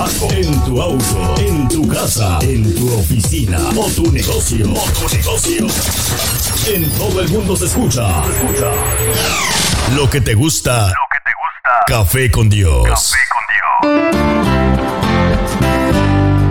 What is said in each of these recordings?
trabajo, en tu auto, en tu casa, en tu oficina o tu negocio, o tu negocio. En todo el mundo se escucha. Se escucha. Lo que te gusta. Lo que te gusta. Café con Dios. Café con Dios.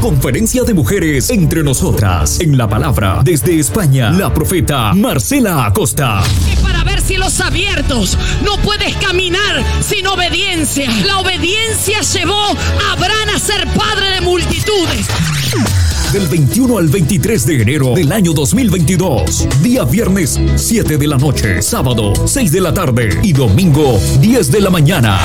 Conferencia de mujeres entre nosotras. En la palabra, desde España, la profeta Marcela Acosta. Para ver cielos abiertos, no puedes caminar sin obediencia. La obediencia llevó a Abraham a ser padre de multitudes. Del 21 al 23 de enero del año 2022. Día viernes 7 de la noche, sábado 6 de la tarde y domingo 10 de la mañana.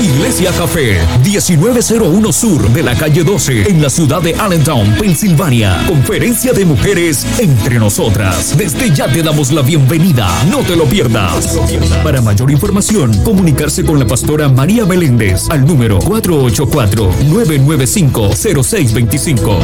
Iglesia Café, 1901 Sur de la calle 12, en la ciudad de Allentown, Pensilvania. Conferencia de mujeres entre nosotras. Desde ya te damos la bienvenida. No te lo pierdas. Para mayor información, comunicarse con la pastora María Meléndez al número 484-995-0625.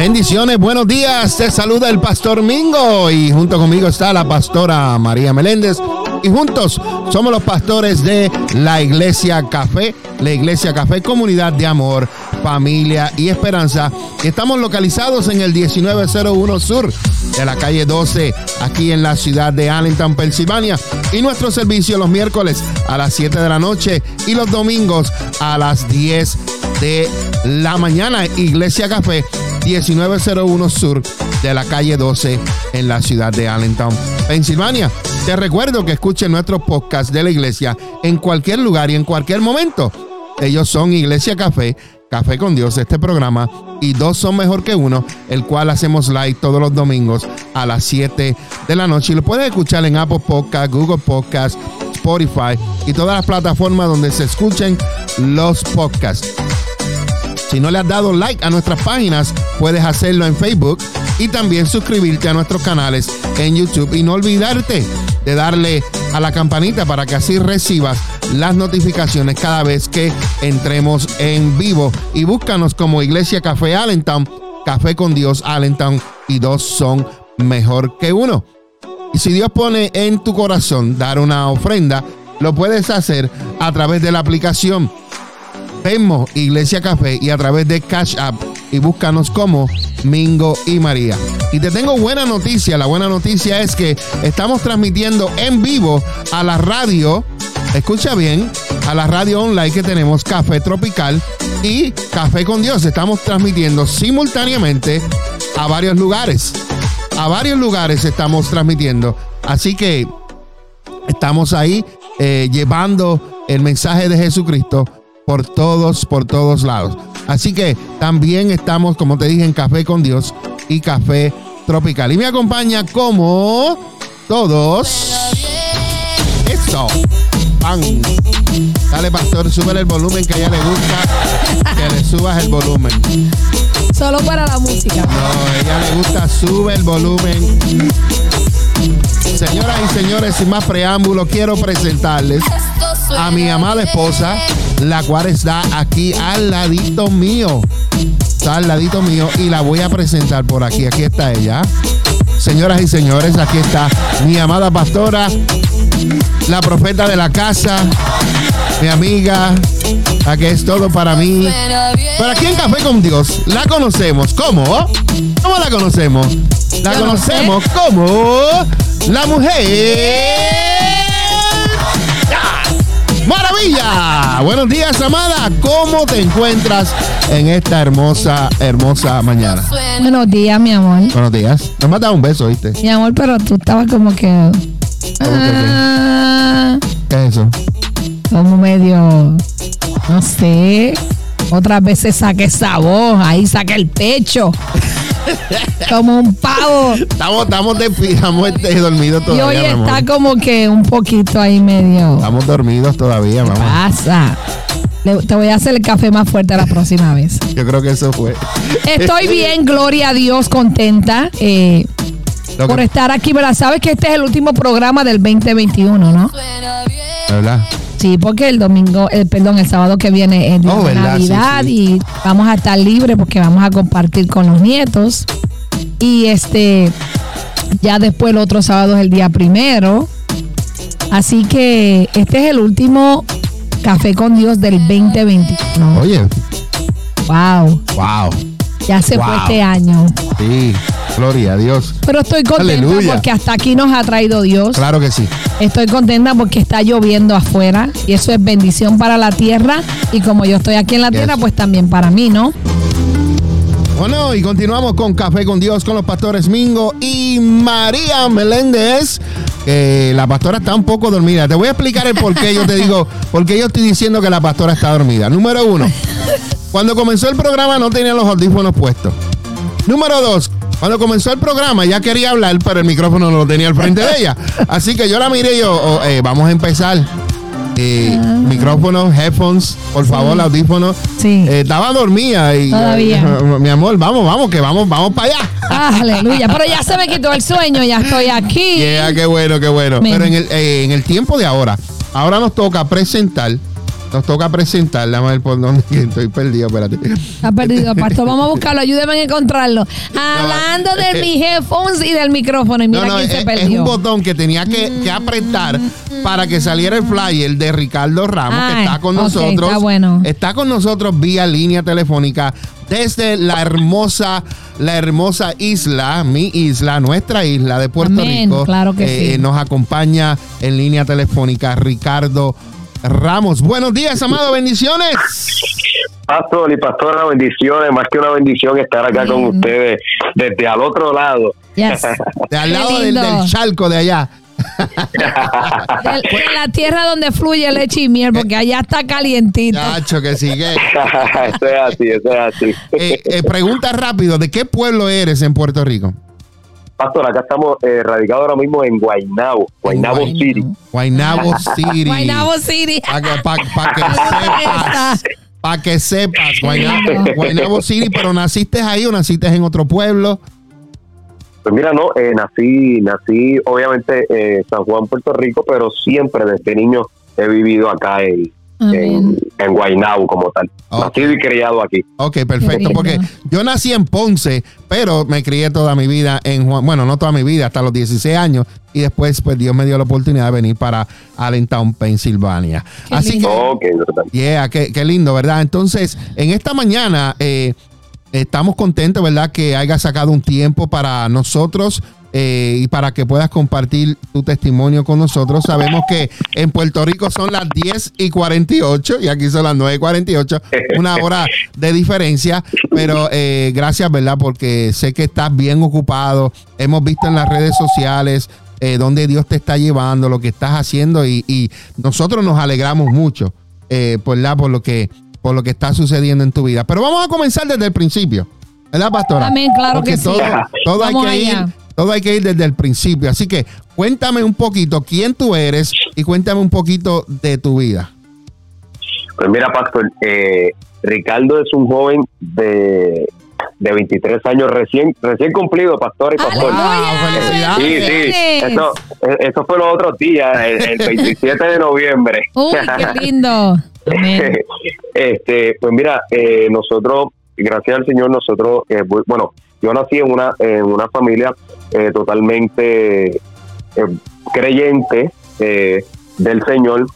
Bendiciones, buenos días. Te saluda el pastor Mingo y junto conmigo está la pastora María Meléndez y juntos somos los pastores de la Iglesia Café, la Iglesia Café Comunidad de Amor, Familia y Esperanza. Estamos localizados en el 1901 Sur de la calle 12, aquí en la ciudad de Allentown, Pensilvania. Y nuestro servicio los miércoles a las 7 de la noche y los domingos a las 10 de la mañana. Iglesia Café 1901 Sur de la calle 12 en la ciudad de Allentown, Pensilvania. Te recuerdo que escuchen nuestros podcasts de la iglesia en cualquier lugar y en cualquier momento. Ellos son Iglesia Café, Café con Dios, este programa, y dos son mejor que uno, el cual hacemos live todos los domingos a las 7 de la noche. Y lo puedes escuchar en Apple Podcast, Google Podcast, Spotify y todas las plataformas donde se escuchen los podcasts. Si no le has dado like a nuestras páginas, puedes hacerlo en Facebook y también suscribirte a nuestros canales en YouTube y no olvidarte de darle a la campanita para que así recibas las notificaciones cada vez que entremos en vivo y búscanos como Iglesia Café Allentown, Café con Dios Allentown y dos son mejor que uno. Y si Dios pone en tu corazón dar una ofrenda, lo puedes hacer a través de la aplicación Venmo Iglesia Café y a través de Cash App y búscanos como Mingo y María. Y te tengo buena noticia. La buena noticia es que estamos transmitiendo en vivo a la radio. Escucha bien, a la radio online que tenemos Café Tropical y Café con Dios. Estamos transmitiendo simultáneamente a varios lugares. A varios lugares estamos transmitiendo. Así que estamos ahí eh, llevando el mensaje de Jesucristo por todos, por todos lados. Así que también estamos, como te dije, en Café con Dios y Café Tropical. Y me acompaña como todos. Eso. Pan. Dale, pastor, sube el volumen que a ella le gusta que le subas el volumen. Solo para la música. No, a ella le gusta, sube el volumen. Señoras y señores, sin más preámbulo, quiero presentarles a mi amada esposa, la cual está aquí al ladito mío. Está al ladito mío y la voy a presentar por aquí. Aquí está ella. Señoras y señores, aquí está mi amada pastora, la profeta de la casa, mi amiga, la que es todo para mí. Pero aquí en Café con Dios la conocemos. ¿Cómo? ¿Cómo la conocemos? La conocemos como la mujer Maravilla. Buenos días, amada. ¿Cómo te encuentras en esta hermosa, hermosa mañana? Buenos días, mi amor. Buenos días. Nos has dado un beso, ¿viste? Mi amor, pero tú estabas como que. Ah, ¿Qué es eso? como medio. No sé. Otras veces saca esa voz, ahí saca el pecho. Como un pavo. Estamos, estamos, estamos este, dormidos Y todavía. hoy mi amor. está como que un poquito ahí medio. Estamos dormidos todavía, mamá. Pasa. Le- te voy a hacer el café más fuerte la próxima vez. Yo creo que eso fue. Estoy bien, gloria a Dios, contenta eh, por estar aquí. ¿verdad? Sabes que este es el último programa del 2021, ¿no? ¿Verdad? Sí, porque el domingo, el, perdón, el sábado que viene es Oh, Navidad sí. y vamos a estar libres porque vamos a compartir con los nietos. Y este, ya después el otro sábado es el día primero. Así que este es el último Café con Dios del 2021. Oye, Wow, wow. ya se Wow. fue este año. Sí, gloria a Dios. Pero estoy contenta Aleluya. porque hasta aquí nos ha traído Dios. Claro que sí. Estoy contenta porque está lloviendo afuera y eso es bendición para la tierra y como yo estoy aquí en la Yes. tierra, pues también para mí, ¿no? Bueno, y continuamos con Café con Dios con los pastores Mingo y María Meléndez. que la pastora está un poco dormida. Te voy a explicar el por qué yo te digo, por qué yo estoy diciendo que la pastora está dormida. Número uno, cuando comenzó el programa no tenía los audífonos puestos. Número dos, cuando comenzó el programa ya quería hablar, pero el micrófono no lo tenía al frente de ella. Así que yo la miré y yo, oh, eh, vamos a empezar. Eh, Micrófonos, headphones, por favor, audífonos. Sí. Eh, estaba dormida y Todavía. mi amor, vamos, vamos, que vamos, vamos para allá. Ah, aleluya. Pero ya se me quitó el sueño, ya estoy aquí. Yeah, qué bueno, qué bueno. Pero en el, eh, en el tiempo de ahora, ahora nos toca presentar, nos toca presentar, la ver por dónde que estoy perdido, espérate. Está perdido, pastor. Vamos a buscarlo. Ayúdeme a encontrarlo. Hablando de eh, mis headphones y del micrófono. Y mira No, no, quién es, se es perdió. un botón que tenía que, que apretar para que saliera el flyer de Ricardo Ramos, que Ay, está con nosotros. está bueno. Está con nosotros vía línea telefónica desde la hermosa, la hermosa isla, mi isla, nuestra isla de Puerto Amén, Rico. claro que sí. Nos acompaña en línea telefónica Ricardo Ramos. Buenos días, amado, bendiciones. Pastor y pastora, bendiciones. Más que una bendición estar acá con ustedes desde al otro lado. Yes. De al lado del, del charco de allá. De la tierra donde fluye leche y miel, porque allá está calientito. Chacho, que sigue. eso es así, eso es así. Eh, eh, pregunta rápido, ¿de qué pueblo eres en Puerto Rico? Pastor, acá estamos eh, radicados ahora mismo en Guaynabo, Guaynabo Guaynabo. City. Guaynabo City. Guaynabo City. Para que, pa- pa' que Está. sepas. Para que sepas, Guaynabo. Guaynabo City, pero naciste ahí o naciste en otro pueblo. Pues mira, no, eh, nací, nací obviamente en San Juan, Puerto Rico, pero siempre desde niño he vivido acá en, en, en Guaynabo como tal. Ok. Nacido y criado aquí. Ok, perfecto, porque yo nací en Ponce, pero me crié toda mi vida en Juan, bueno, no toda mi vida, hasta los 16 años, y después pues Dios me dio la oportunidad de venir para Allentown, Pensilvania. Qué Así lindo. que Ok, brutal. Yeah, qué, qué lindo, ¿verdad? Entonces, en esta mañana eh, estamos contentos, ¿verdad? Que hayas sacado un tiempo para nosotros eh, y para que puedas compartir tu testimonio con nosotros. Sabemos que en Puerto Rico son las 10 y 48 y aquí son las 9 y 48, una hora de diferencia, pero eh, gracias, ¿verdad? Porque sé que estás bien ocupado. Hemos visto en las redes sociales eh, dónde Dios te está llevando, lo que estás haciendo y, y nosotros nos alegramos mucho eh, por, la, por, lo que, por lo que está sucediendo en tu vida. Pero vamos a comenzar desde el principio, ¿verdad, pastora? Amén, claro Porque que sí. todo, hay que allá. Todo hay que ir desde el principio. Así que cuéntame un poquito quién tú eres y cuéntame un poquito de tu vida. Pues mira, Pastor, eh, Ricardo es un joven de, de 23 años recién recién cumplido, Pastor y Pastor. ¡Aleluya! Wow, Sí, sí, eso, eso fue los otros días, el, el 27 de noviembre. Uy, qué lindo. Este, pues mira, eh, nosotros, gracias al Señor, nosotros, eh, bu- bueno, yo nací en una, en una familia eh, totalmente eh, creyente eh, del Señor,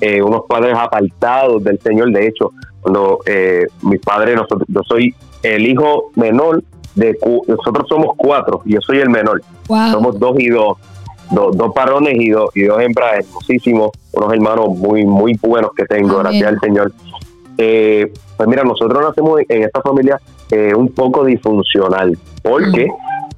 eh, unos padres apartados del Señor. De hecho, cuando eh, mis padres, nosotros, yo soy el hijo menor de, nosotros somos cuatro, y yo soy el menor. Wow. Somos dos y dos, dos, dos varones y dos, y dos hembras hermosísimos, unos hermanos muy, muy buenos que tengo, Amén. gracias al Señor. Eh, pues mira, nosotros nacemos en esta familia eh, un poco disfuncional, porque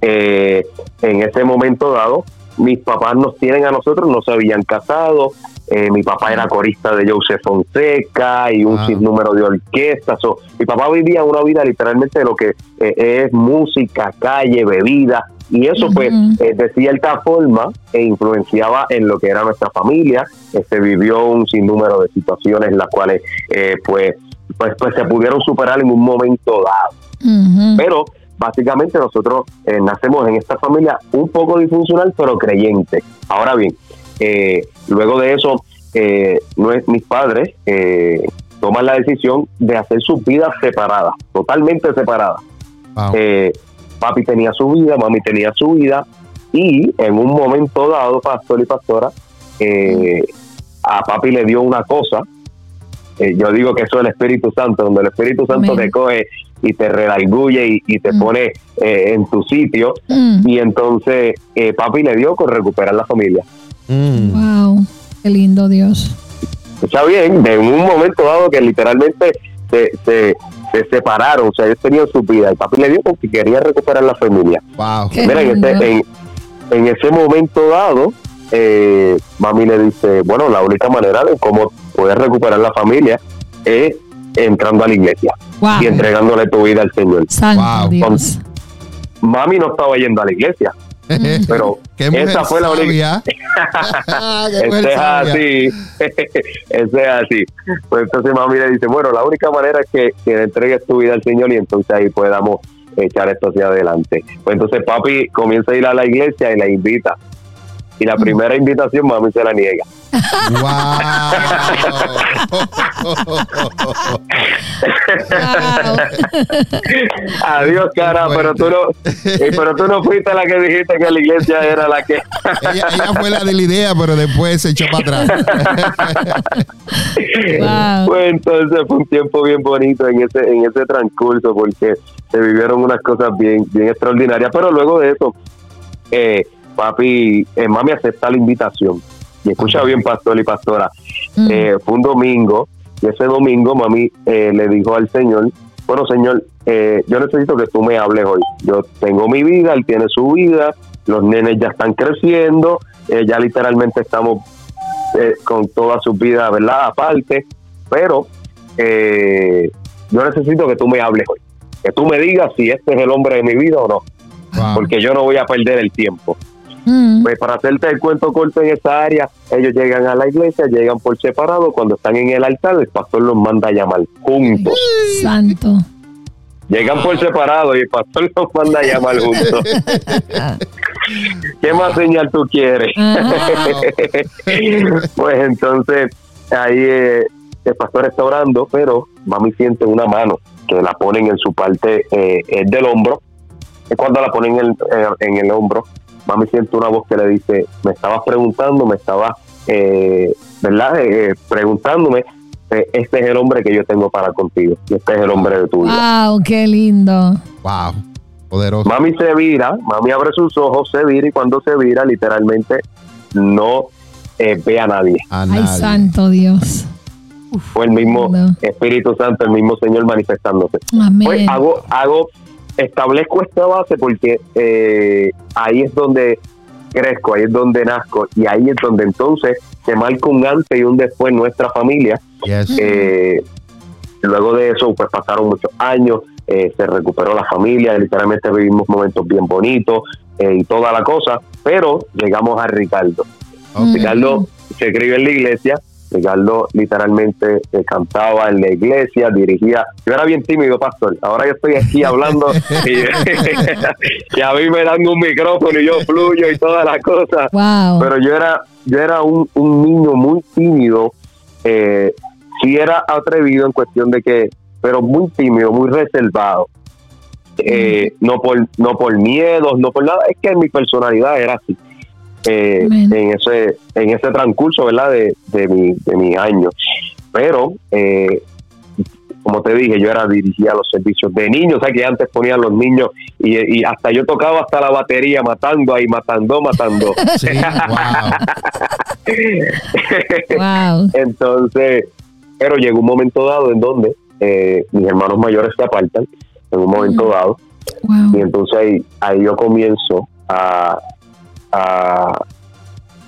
eh, en ese momento dado mis papás nos tienen a nosotros, no se habían casado, eh, mi papá era corista de Joseph Fonseca y un Ah. sinnúmero de orquestas. o- mi papá vivía una vida literalmente de lo que eh, es música, calle, bebida, y eso pues eh, de cierta forma e influenciaba en lo que era nuestra familia. Se vivió un sinnúmero de situaciones las cuales eh, pues, pues, pues se pudieron superar en un momento dado. Pero básicamente nosotros eh, nacemos en esta familia un poco disfuncional, pero creyente. Ahora bien, eh, luego de eso, eh, mis padres eh, toman la decisión de hacer sus vidas separadas, totalmente separadas. Wow. Eh, papi tenía su vida, mami tenía su vida, y en un momento dado, pastor y pastora, eh, a papi le dio una cosa. Eh, yo digo que eso es el Espíritu Santo, donde el Espíritu Santo Amén. te coge y te redarguye y, y te Mm. pone eh, en tu sitio. Mm. Y entonces eh, papi le dio con recuperar la familia. Mm. Wow, qué lindo Dios. Está bien, de un momento dado que literalmente se, se, se separaron, o sea, ellos tenían su vida y papi le dio porque quería recuperar la familia. Wow. Qué Mira, en, en, en ese momento dado, eh, mami le dice, bueno, la única manera de cómo poder recuperar la familia es entrando a la iglesia Wow. y entregándole tu vida al Señor. Santo Wow. Dios. Mami no estaba yendo a la iglesia, pero Qué mujer esa fue la única... es así, ese es así. Pues entonces mami le dice, bueno, la única manera es que, que le entregues tu vida al Señor y entonces ahí podamos echar esto hacia adelante. Pues entonces papi comienza a ir a la iglesia y la invita. Y la primera invitación mami se la niega. Wow. Adiós, cara, pero tú no, eh, pero tú no fuiste la que dijiste que la iglesia era la que. ella, ella fue la de la idea, pero después se echó para atrás. Wow. Pues entonces fue un tiempo bien bonito en ese en ese transcurso porque se vivieron unas cosas bien bien extraordinarias. Pero luego de eso, eh, papi, eh, mami acepta la invitación. Y escucha bien, pastor y pastora. Mm. Eh, fue un domingo y ese domingo mami eh, le dijo al Señor, bueno Señor, eh, yo necesito que tú me hables hoy. Yo tengo mi vida, él tiene su vida, los nenes ya están creciendo, eh, ya literalmente estamos eh, con toda su vida, ¿verdad? Aparte, pero eh, yo necesito que tú me hables hoy, que tú me digas si este es el hombre de mi vida o no, Wow. porque yo no voy a perder el tiempo. Mm. Pues para hacerte el cuento corto en esa área, ellos llegan a la iglesia, llegan por separado, cuando están en el altar, el pastor los manda a llamar juntos. Santo. Llegan por separado y el pastor los manda a llamar juntos. ¿Qué más señal tú quieres? pues entonces ahí eh, el pastor está orando, pero mami siente una mano que la ponen en su parte eh, eh, del hombro. Y cuando la ponen en el, eh, en el hombro, mami siente una voz que le dice, me estabas preguntando, me estabas, eh, ¿verdad? Eh, preguntándome, eh, este es el hombre que yo tengo para contigo, y este es el hombre de tu vida. Wow, qué lindo. Wow. Poderoso. Mami se vira, mami abre sus ojos, se vira y cuando se vira literalmente no eh, ve a nadie. A Ay, santo Dios. Fue el mismo No. Espíritu Santo, el mismo Señor manifestándose. Amén. Pues hago, hago, establezco esta base porque eh, ahí es donde crezco, ahí es donde nazco y ahí es donde entonces se marca un antes y un después nuestra familia. Yes. Eh, luego de eso, pues pasaron muchos años, eh, se recuperó la familia, literalmente vivimos momentos bien bonitos eh, y toda la cosa, pero llegamos a Ricardo. Ricardo se crió en la iglesia, Ricardo literalmente eh, cantaba en la iglesia, dirigía. Yo era bien tímido, pastor. Ahora yo estoy aquí hablando y, y a mí me dan un micrófono y yo fluyo y todas las cosas Wow. pero yo era yo era un, un niño muy tímido eh, sí era atrevido en cuestión de que pero muy tímido muy reservado Eh, no por no por miedos no por nada es que mi personalidad era así eh, en ese en ese transcurso verdad de, de mi de mis años pero eh, como te dije, yo era dirigía los servicios de niños, o sea que antes ponían los niños y, y hasta yo tocaba hasta la batería matando ahí, matando, matando. Sí, wow. Wow. Entonces, pero llegó un momento dado en donde eh, mis hermanos mayores se apartan, en un momento Mm. dado, y entonces ahí, ahí yo comienzo a, a,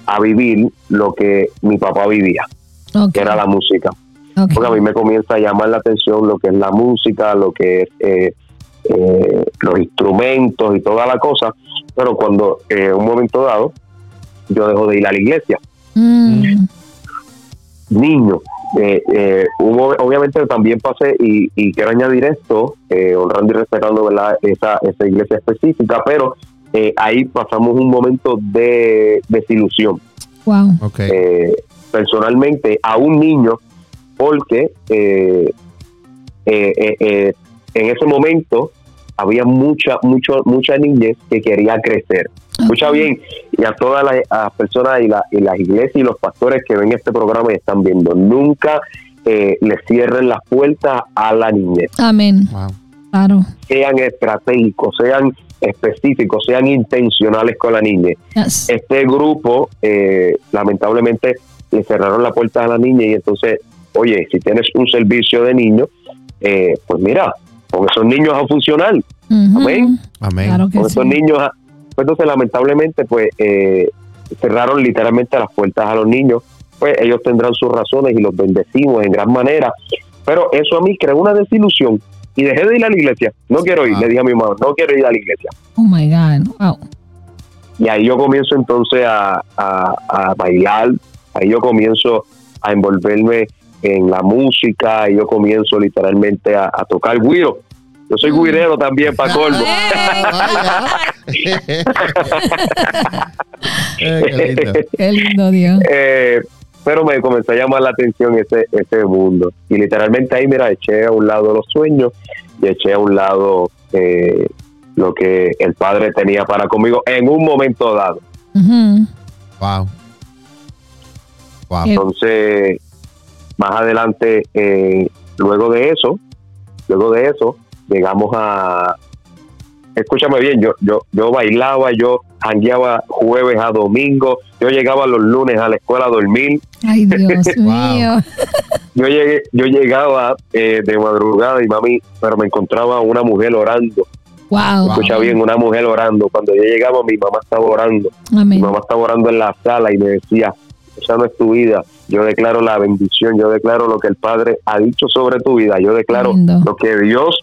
a vivir lo que mi papá vivía, que era la música. Porque a mí me comienza a llamar la atención lo que es la música, lo que es eh, eh, los instrumentos y toda la cosa. Pero cuando en un momento dado yo dejo de ir a la iglesia, Mm, niño, eh, eh, hubo, obviamente también pasé y, y quiero añadir esto, eh, honrando y respetando ¿verdad? Esa, esa iglesia específica, pero eh, ahí pasamos un momento de desilusión. wow. Ok. eh, personalmente a un niño porque eh, eh, eh, eh, en ese momento había mucha mucho mucha niñez que quería crecer escucha bien y a todas las, a las personas y, la- y las iglesias y los pastores que ven este programa y están viendo nunca eh, le cierren las puertas a la niñez Amén. Wow. Claro. sean estratégicos sean específicos sean intencionales con la Yes. este grupo eh, lamentablemente le cerraron la puerta a la niña y entonces, oye, si tienes un servicio de niños, eh, pues mira, con esos niños a funcionar, amén. Amén. Claro que con esos sí. niños, a- pues entonces lamentablemente pues eh, cerraron literalmente las puertas a los niños, pues ellos tendrán sus razones y los bendecimos en gran manera, pero eso a mí creó una desilusión y dejé de ir a la iglesia, no quiero ir, Ah. le dije a mi mamá, no quiero ir a la iglesia. Oh my God. Wow. Y ahí yo comienzo entonces a, a- a bailar, ahí yo comienzo a envolverme en la música, y yo comienzo literalmente a, a tocar guiro. Yo soy guirero también, para colmo. Qué lindo. Qué lindo Dios. Eh, pero me comenzó a llamar la atención ese, ese mundo. Y literalmente ahí, mira, eché a un lado los sueños y eché a un lado eh, lo que el padre tenía para conmigo en un momento dado. Wow. Wow. Entonces, más adelante, eh, luego de eso, luego de eso, llegamos a, escúchame bien, yo, yo, yo bailaba, yo jangueaba jueves a domingo, yo llegaba los lunes a la escuela a dormir, Ay, Dios mío. yo llegué, yo llegaba eh, de madrugada y mami, pero me encontraba una mujer orando, Wow. escucha bien, una mujer orando, cuando yo llegaba mi mamá estaba orando, mi mamá estaba orando en la sala y me decía, esa no es tu vida, yo declaro la bendición, yo declaro lo que el Padre ha dicho sobre tu vida, yo declaro Lindo. lo que Dios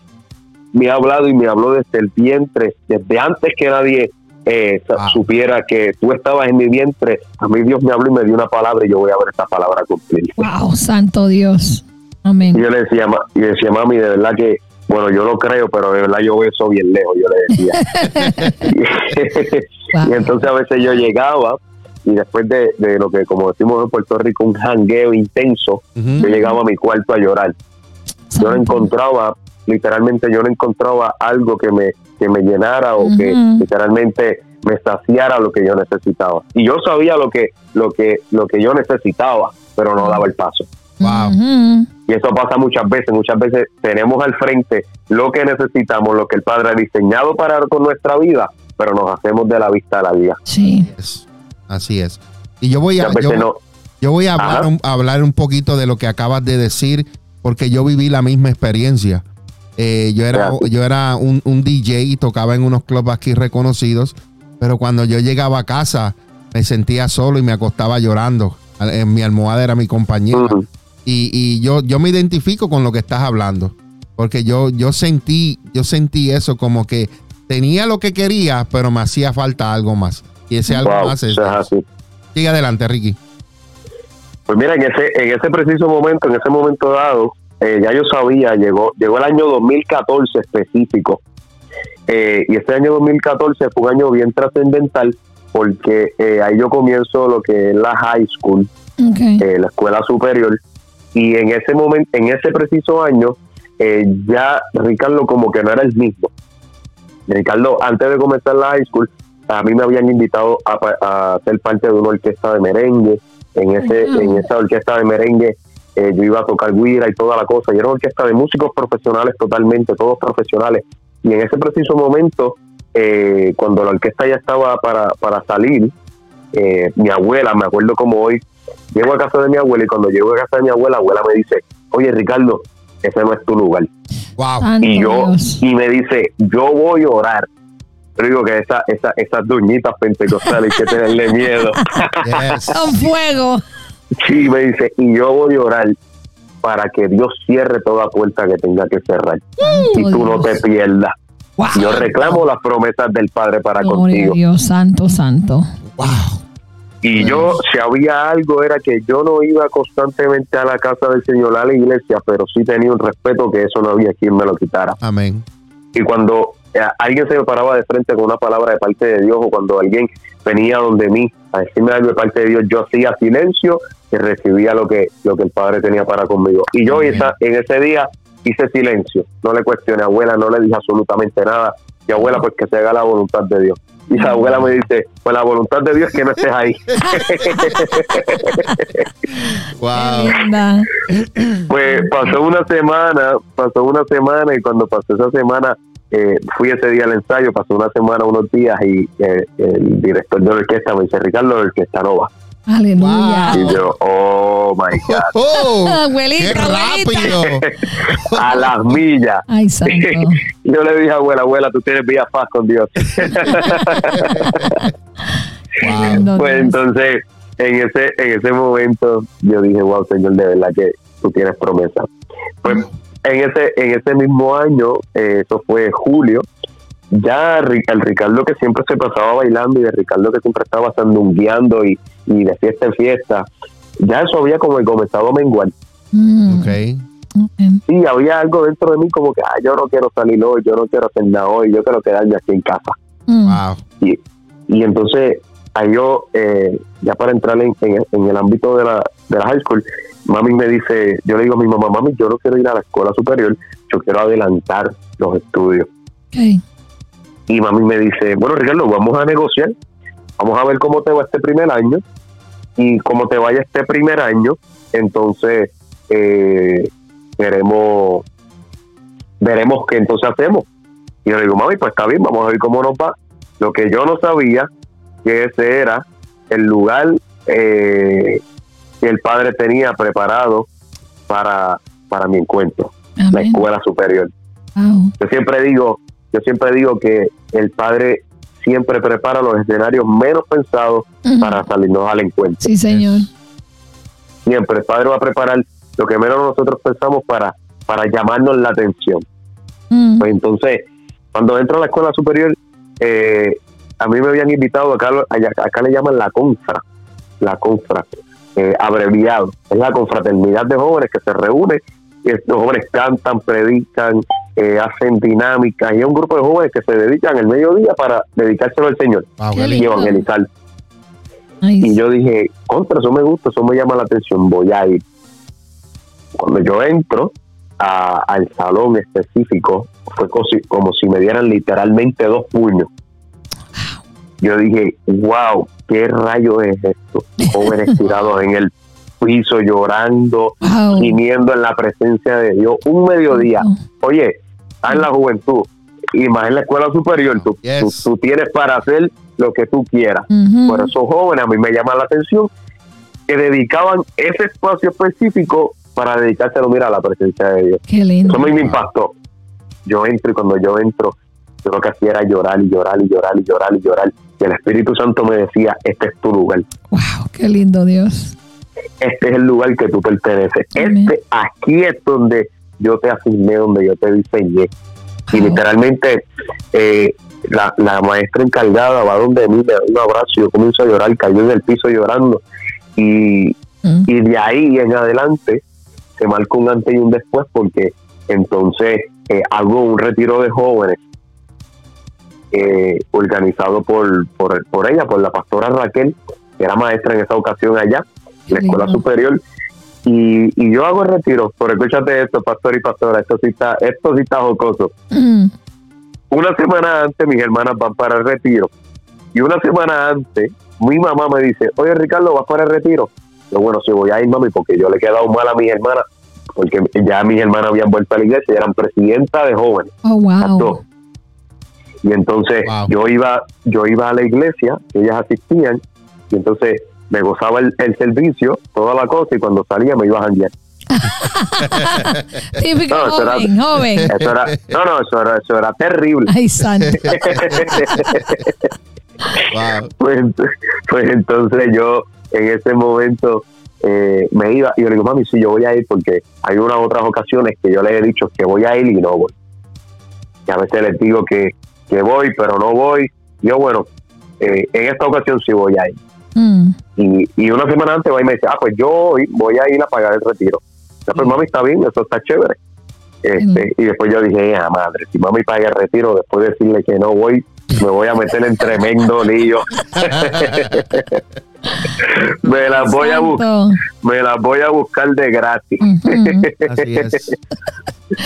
me ha hablado y me habló desde el vientre, desde antes que nadie eh, Wow. supiera que tú estabas en mi vientre, a mí Dios me habló y me dio una palabra y yo voy a ver esa palabra cumplir. Wow, santo Dios. Y Amén. yo le decía, ma- y decía, mami, de verdad que, bueno, yo lo creo, pero de verdad yo veo eso bien lejos, yo le decía. Wow. y entonces a veces yo llegaba y después de, de lo que, como decimos en Puerto Rico, un jangueo intenso, yo llegaba a mi cuarto a llorar. Yo no encontraba, literalmente yo no encontraba algo que me, que me llenara o que literalmente me saciara lo que yo necesitaba. Y yo sabía lo que, lo que, lo que yo necesitaba, pero no daba el paso. Wow. Y eso pasa muchas veces. Muchas veces tenemos al frente lo que necesitamos, lo que el Padre ha diseñado para con nuestra vida, pero nos hacemos de la vista a la vida. Sí. Es- Así es. Y yo voy a, yo, veces no. yo voy a hablar, un, a hablar un poquito de lo que acabas de decir, porque yo viví la misma experiencia. Eh, yo era, Gracias. yo era un, un DJ y tocaba en unos clubs aquí reconocidos, pero cuando yo llegaba a casa me sentía solo y me acostaba llorando. En mi almohada era mi compañera. Ujú. Y, y yo, yo me identifico con lo que estás hablando. Porque yo, yo sentí, yo sentí eso como que tenía lo que quería, pero me hacía falta algo más. Y ese algo Wow, más es. eso es así. Sigue adelante, Ricky. Pues mira, en ese, en ese preciso momento, en ese momento dado, eh, ya yo sabía, llegó, llegó el año 2014 específico. Eh, y ese año 2014 fue un año bien trascendental porque eh, ahí yo comienzo lo que es la high school, eh, la escuela superior. Y en ese momento, en ese preciso año, ya Ricardo como que no era el mismo. Ricardo, antes de comenzar la high school, a mí me habían invitado a, a ser parte de una orquesta de merengue. En ese, en esa orquesta de merengue eh, yo iba a tocar guira y toda la cosa. Y era una orquesta de músicos profesionales totalmente, todos profesionales. Y en ese preciso momento, eh, cuando la orquesta ya estaba para, para salir, eh, mi abuela, me acuerdo como hoy, llego a casa de mi abuela y cuando llego a casa de mi abuela, la abuela me dice, oye Ricardo, ese no es tu lugar. Wow. Y yo, y me dice, yo voy a orar Yo digo que esa, esa, esas duñitas pentecostales hay que tenerle miedo. Yes. Con fuego. Sí, me dice, y yo voy a orar para que Dios cierre toda puerta que tenga que cerrar y tú no te pierdas. Wow. Yo reclamo las promesas del Padre para Gloria a contigo. Dios, santo, santo. Wow. Y yo, si había algo, era que yo no iba constantemente a la casa del Señor, a la iglesia, pero sí tenía un respeto que eso no había quien me lo quitara. Amén. Y cuando eh, alguien se me paraba de frente con una palabra de parte de Dios, o cuando alguien venía donde mí a decirme algo de parte de Dios, yo hacía silencio y recibía lo que, lo que el Padre tenía para conmigo. Y yo esa, en ese día hice silencio, no le cuestioné a abuela, no le dije absolutamente nada. Y abuela, pues que se haga la voluntad de Dios. Y la abuela me dice, pues la voluntad de Dios es que no estés ahí. Wow. Pues pasó una semana, pasó una semana y cuando pasó esa semana eh, fui ese día al ensayo, pasó una semana, unos días y eh, el director de la orquesta me dice, Ricardo, la orquesta no va. Aleluya. Y yo, oh my God, Oh, ¡Qué Abuelita, rápido! a las millas. Ay, santo. Yo le dije, abuela, abuela, tú tienes vía paz con Dios. Wow. Pues entonces, en ese, en ese momento, yo dije, wow, Señor, de verdad que tú tienes promesa. Pues en ese, en ese mismo año, eh, eso fue julio, ya el Ricardo que siempre se pasaba bailando y de Ricardo que siempre estaba sandungueando y, y de fiesta en fiesta, ya eso había como comenzado a menguar. Mm, Ok. ok. Sí, había algo dentro de mí como que, ah, yo no quiero salir hoy, yo no quiero hacer nada hoy, yo quiero quedarme aquí en casa. Mm, Wow. Y, y entonces, ahí yo, eh, ya para entrar en, en- en el ámbito de la, de la high school, mami me dice, yo le digo a mi mamá, mami, yo no quiero ir a la escuela superior, yo quiero adelantar los estudios. ok. Y mami me dice, bueno, Ricardo, vamos a negociar, vamos a ver cómo te va este primer año, y cómo te vaya este primer año, entonces eh, veremos, veremos qué entonces hacemos. Y yo le digo, mami, pues está bien, vamos a ver cómo nos va. Lo que yo no sabía, que ese era el lugar eh, que el padre tenía preparado para, para mi encuentro, la escuela superior. Wow. Yo siempre digo, yo siempre digo que el padre siempre prepara los escenarios menos pensados para salirnos al encuentro. Sí, señor. Siempre el padre va a preparar lo que menos nosotros pensamos para, para llamarnos la atención. Mm, Pues entonces, cuando entro a la escuela superior, eh, a mí me habían invitado, acá, acá le llaman la confra, la confra, eh, abreviado. Es la confraternidad de jóvenes que se reúne y estos jóvenes cantan, predican, eh, hacen dinámicas y es un grupo de jóvenes que se dedican el mediodía para dedicárselo al Señor qué y evangelizar. ay, Y yo dije, contra, eso me gusta, eso me llama la atención, voy a ir. Cuando yo entro a- al salón específico, fue como si, como si me dieran literalmente dos puños. Yo dije, wow, ¿qué rayo es esto? Jóvenes tirados en el piso llorando, wow. gimiendo en la presencia de Dios. Un mediodía. Oye, está en la juventud y más en la escuela superior, tú, Yes. tú- tú tienes para hacer lo que tú quieras. Ujú. Por esos jóvenes a mí me llama la atención que dedicaban ese espacio específico para dedicárselo, mira, a la presencia de Dios. Qué lindo. Eso a mí me impactó. Yo entro y cuando yo entro, yo lo que hacía era llorar y llorar y llorar y llorar y llorar. Y el Espíritu Santo me decía, este es tu lugar. Wow, qué lindo Dios. Este es el lugar que tú perteneces. Amén. Este, aquí es donde yo te asigné, donde yo te diseñé. Y literalmente eh, la, la maestra encargada va donde mí, me da un abrazo, y yo comienzo a llorar, cayó en el piso llorando. Y, Mm, y de ahí en adelante se marca un antes y un después porque entonces eh, hago un retiro de jóvenes eh, organizado por, por, por ella, por la pastora Raquel, que era maestra en esa ocasión allá, en la escuela superior. Y, y yo hago el retiro, pero escúchate esto, pastor y pastora, esto sí está, esto sí está jocoso. mm, Una semana antes mis hermanas van para el retiro. Y una semana antes mi mamá me dice, oye Ricardo, ¿vas para el retiro? Yo, bueno, sí voy a ir, mami, porque yo le he quedado mal a mis hermanas, porque ya mis hermanas habían vuelto a la iglesia y eran presidenta de jóvenes. Oh, wow. Y entonces Wow. yo iba yo iba a la iglesia, ellas asistían, y entonces me gozaba el, el servicio, toda la cosa, y cuando salía me iba a janguear. Típico No, era- joven, joven. Eso era, no, no, eso era, eso era terrible. Ay, santo. Wow. pues, pues entonces yo en ese momento eh, me iba y yo le digo, mami, sí, yo voy a ir porque hay unas otras ocasiones que yo le he dicho que voy a ir y no voy. Y a veces les digo que, que voy, pero no voy. Yo, bueno, eh, en esta ocasión sí voy a ir. Mm. Y, y una semana antes va y me dice, ah, pues yo hoy voy a ir a pagar el retiro. Ya, pues mami, está bien, eso está chévere. Este, Y después yo dije, ah, madre, si mami paga el retiro, después de decirle que no voy, me voy a meter en tremendo lío. me las voy a buscar, me las voy a buscar de gratis. Ujú. Así es.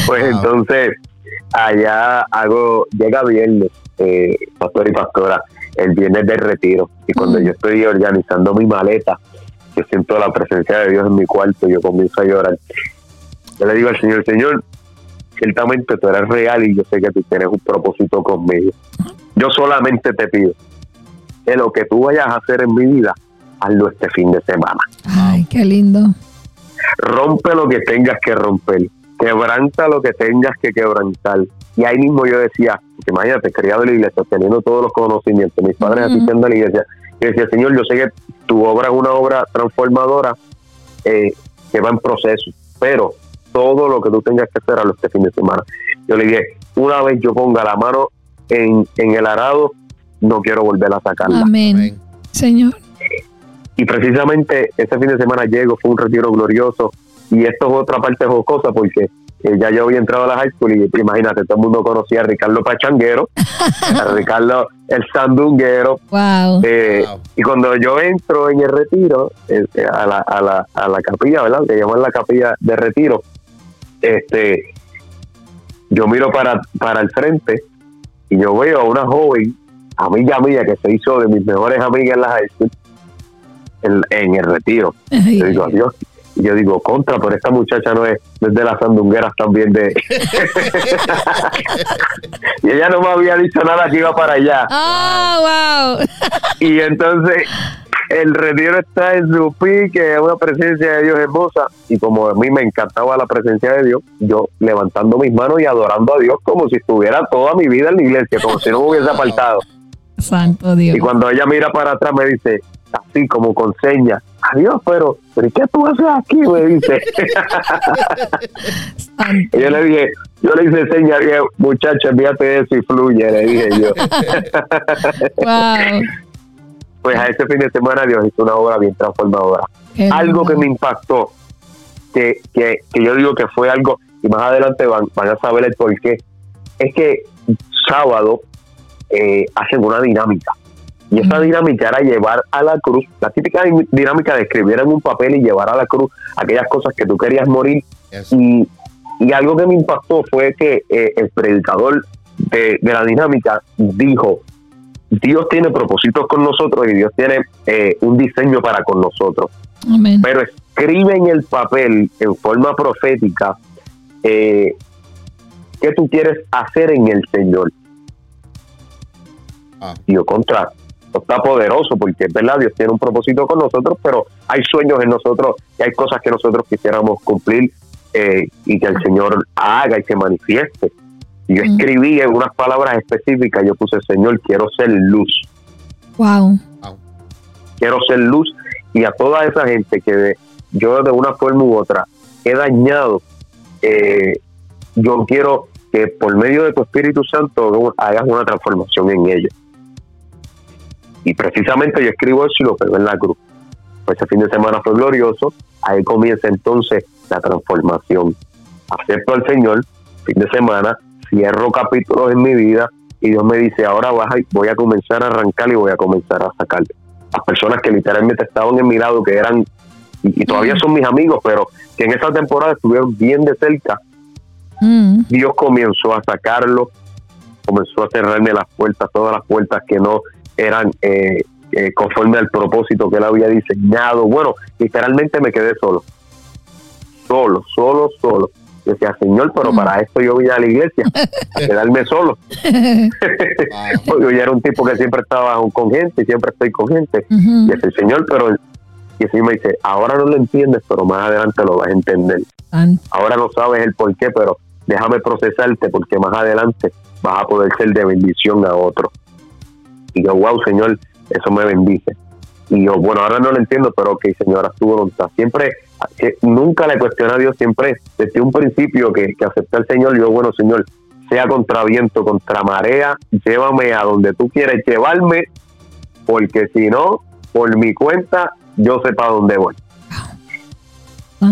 Pues Wow. entonces, allá hago, llega viernes, eh, pastor y pastora, el viernes del retiro. Y cuando Mm. yo estoy organizando mi maleta, yo siento la presencia de Dios en mi cuarto, yo comienzo a llorar. Yo le digo al Señor, Señor, ciertamente tú eres real y yo sé que tú tienes un propósito conmigo. Yo solamente te pido que lo que tú vayas a hacer en mi vida, hazlo este fin de semana Ay, qué lindo. rompe lo que tengas que romper, quebranta lo que tengas que quebrantar. Y ahí mismo yo decía, porque imagínate, criado en la iglesia, teniendo todos los conocimientos, mis padres Ujú. asistiendo a la iglesia, yo decía, Señor, yo sé que tu obra es una obra transformadora eh, que va en proceso, pero todo lo que tú tengas que hacer a este fin de semana. Yo le dije, una vez yo ponga la mano en, en el arado, no quiero volver a sacarla. Amén. Amén. Señor. Y precisamente ese fin de semana llego, fue un retiro glorioso. Y esto es otra parte jocosa porque eh, ya yo había entrado a la high school y imagínate, todo el mundo conocía a Ricardo Pachanguero, a Ricardo el Sandunguero. Wow. eh, Wow. Y cuando yo entro en el retiro, eh, a, la, a, la, a la capilla, ¿verdad? Que llaman la capilla de retiro, este, yo miro para, para el frente y yo veo a una joven, amiga mía, que se hizo de mis mejores amigas en la high school, en, en el retiro. Ay, Yo digo, adiós. Yo digo, contra, pero esta muchacha no es, no es de las sandungueras también de... y ella no me había dicho nada que iba para allá. Ah, wow. Y entonces el retiro está en su pique, una presencia de Dios hermosa. Y como a mí me encantaba la presencia de Dios, yo levantando mis manos y adorando a Dios como si estuviera toda mi vida en la iglesia, como si no me hubiese apartado. Santo Dios. Y cuando ella mira para atrás me dice, así como con señas, adiós, pero, pero ¿y ¿qué tú haces aquí? Me dice. Y yo le dije, yo le hice señas, dije, muchacha, envíate eso y fluye, le dije yo. Wow. Pues a ese fin de semana Dios hizo una obra bien transformadora. Qué algo que me impactó, que, que, que yo digo que fue algo, y más adelante van, van a saber el por qué, es que sábado eh, hacen una dinámica. Y esa dinámica era llevar a la cruz, la típica di- dinámica de escribir en un papel y llevar a la cruz aquellas cosas que tú querías morir. Yes. Y, y algo que me impactó fue que eh, el predicador de, de la dinámica dijo, Dios tiene propósitos con nosotros y Dios tiene eh, un diseño para con nosotros Amén. pero escribe en el papel en forma profética eh, qué tú quieres hacer en el Señor. Ah. Y yo contra, está poderoso porque es verdad, Dios tiene un propósito con nosotros, pero hay sueños en nosotros y hay cosas que nosotros quisiéramos cumplir eh, y que el Señor haga y se manifieste. Y yo Mm. escribí en unas palabras específicas, yo puse, Señor, quiero ser luz Wow. quiero ser luz y a toda esa gente que de- yo de una forma u otra he dañado, eh, yo quiero que por medio de tu Espíritu Santo hagas una transformación en ellos. Y precisamente yo escribo eso y lo pego en la cruz. Pues ese fin de semana fue glorioso, ahí comienza entonces la transformación. Acepto al Señor, fin de semana, cierro capítulos en mi vida y Dios me dice, ahora vas a- voy a comenzar a arrancar y voy a comenzar a sacar las personas que literalmente estaban en mi lado, que eran, y, y todavía son mis amigos, pero que en esa temporada estuvieron bien de cerca, Mm. Dios comenzó a sacarlo, comenzó a cerrarme las puertas, todas las puertas que no eran eh, eh, conforme al propósito que él había diseñado. Bueno, literalmente me quedé solo, solo, solo, solo. Yo decía, Señor, pero Mm. para esto yo vine a la iglesia, a quedarme solo. Porque yo era un tipo que siempre estaba con gente y siempre estoy con gente. Ujú. Y el Señor, pero Y Señor me dice, ahora no lo entiendes, pero más adelante lo vas a entender. Ahora no sabes el por qué, pero déjame procesarte porque más adelante vas a poder ser de bendición a otro. Y yo, wow, Señor, eso me bendice. Y yo, bueno, ahora no lo entiendo, pero ok, Señor, haz tu voluntad. Siempre, que nunca le cuestioné a Dios, siempre desde un principio que, que acepté al Señor, yo, bueno, Señor, sea contra viento, contra marea, llévame a donde tú quieres llevarme, porque si no, por mi cuenta, yo sé para dónde voy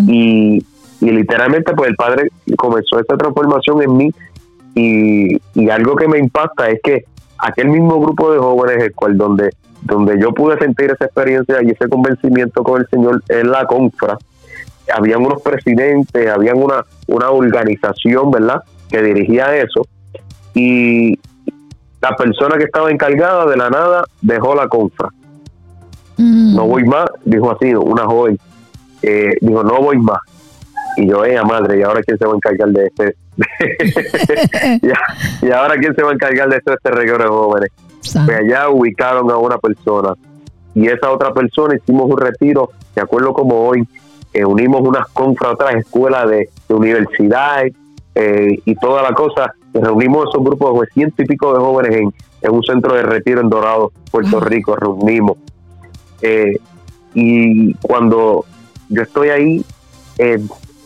y, y literalmente pues el padre comenzó esa transformación en mí y, y algo que me impacta es que aquel mismo grupo de jóvenes el cual donde donde yo pude sentir esa experiencia y ese convencimiento con el señor en la confra habían unos presidentes habían una una organización verdad que dirigía eso y la persona que estaba encargada de la nada dejó la confra Mm. no voy más, dijo así, una joven, eh, dijo, no voy más. Y yo, ella madre, ¿y ahora quién se va a encargar de este? y, y ahora quién se va a encargar de esto, este reguero de jóvenes? Pues allá ubicaron a una persona y esa otra persona hicimos un retiro, de acuerdo como hoy, eh, unimos unas confras, otras escuelas de, de universidades eh, y toda la cosa, reunimos esos grupos de ciento y pico de jóvenes en, en un centro de retiro en Dorado, Puerto Rico, reunimos. Eh, y cuando yo estoy ahí, eh,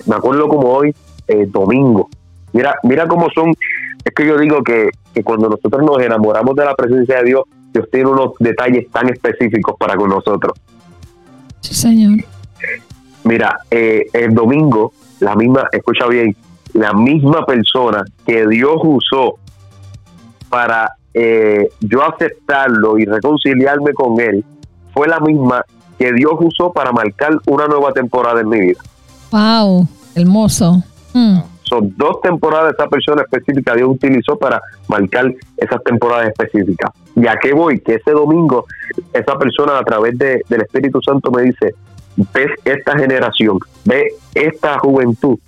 me acuerdo como hoy, domingo. Mira, mira cómo son, es que yo digo que, que cuando nosotros nos enamoramos de la presencia de Dios, Dios tiene unos detalles tan específicos para con nosotros. Sí, señor. Mira, eh, el domingo, la misma, escucha bien, la misma persona que Dios usó para eh, yo aceptarlo y reconciliarme con Él, fue la misma que Dios usó para marcar una nueva temporada en mi vida. Wow, hermoso. Mm. Son dos temporadas esa persona específica Dios utilizó para marcar esas temporadas específicas. ¿Y a qué voy? Que ese domingo esa persona a través de- del Espíritu Santo me dice, ves esta generación, ve esta juventud,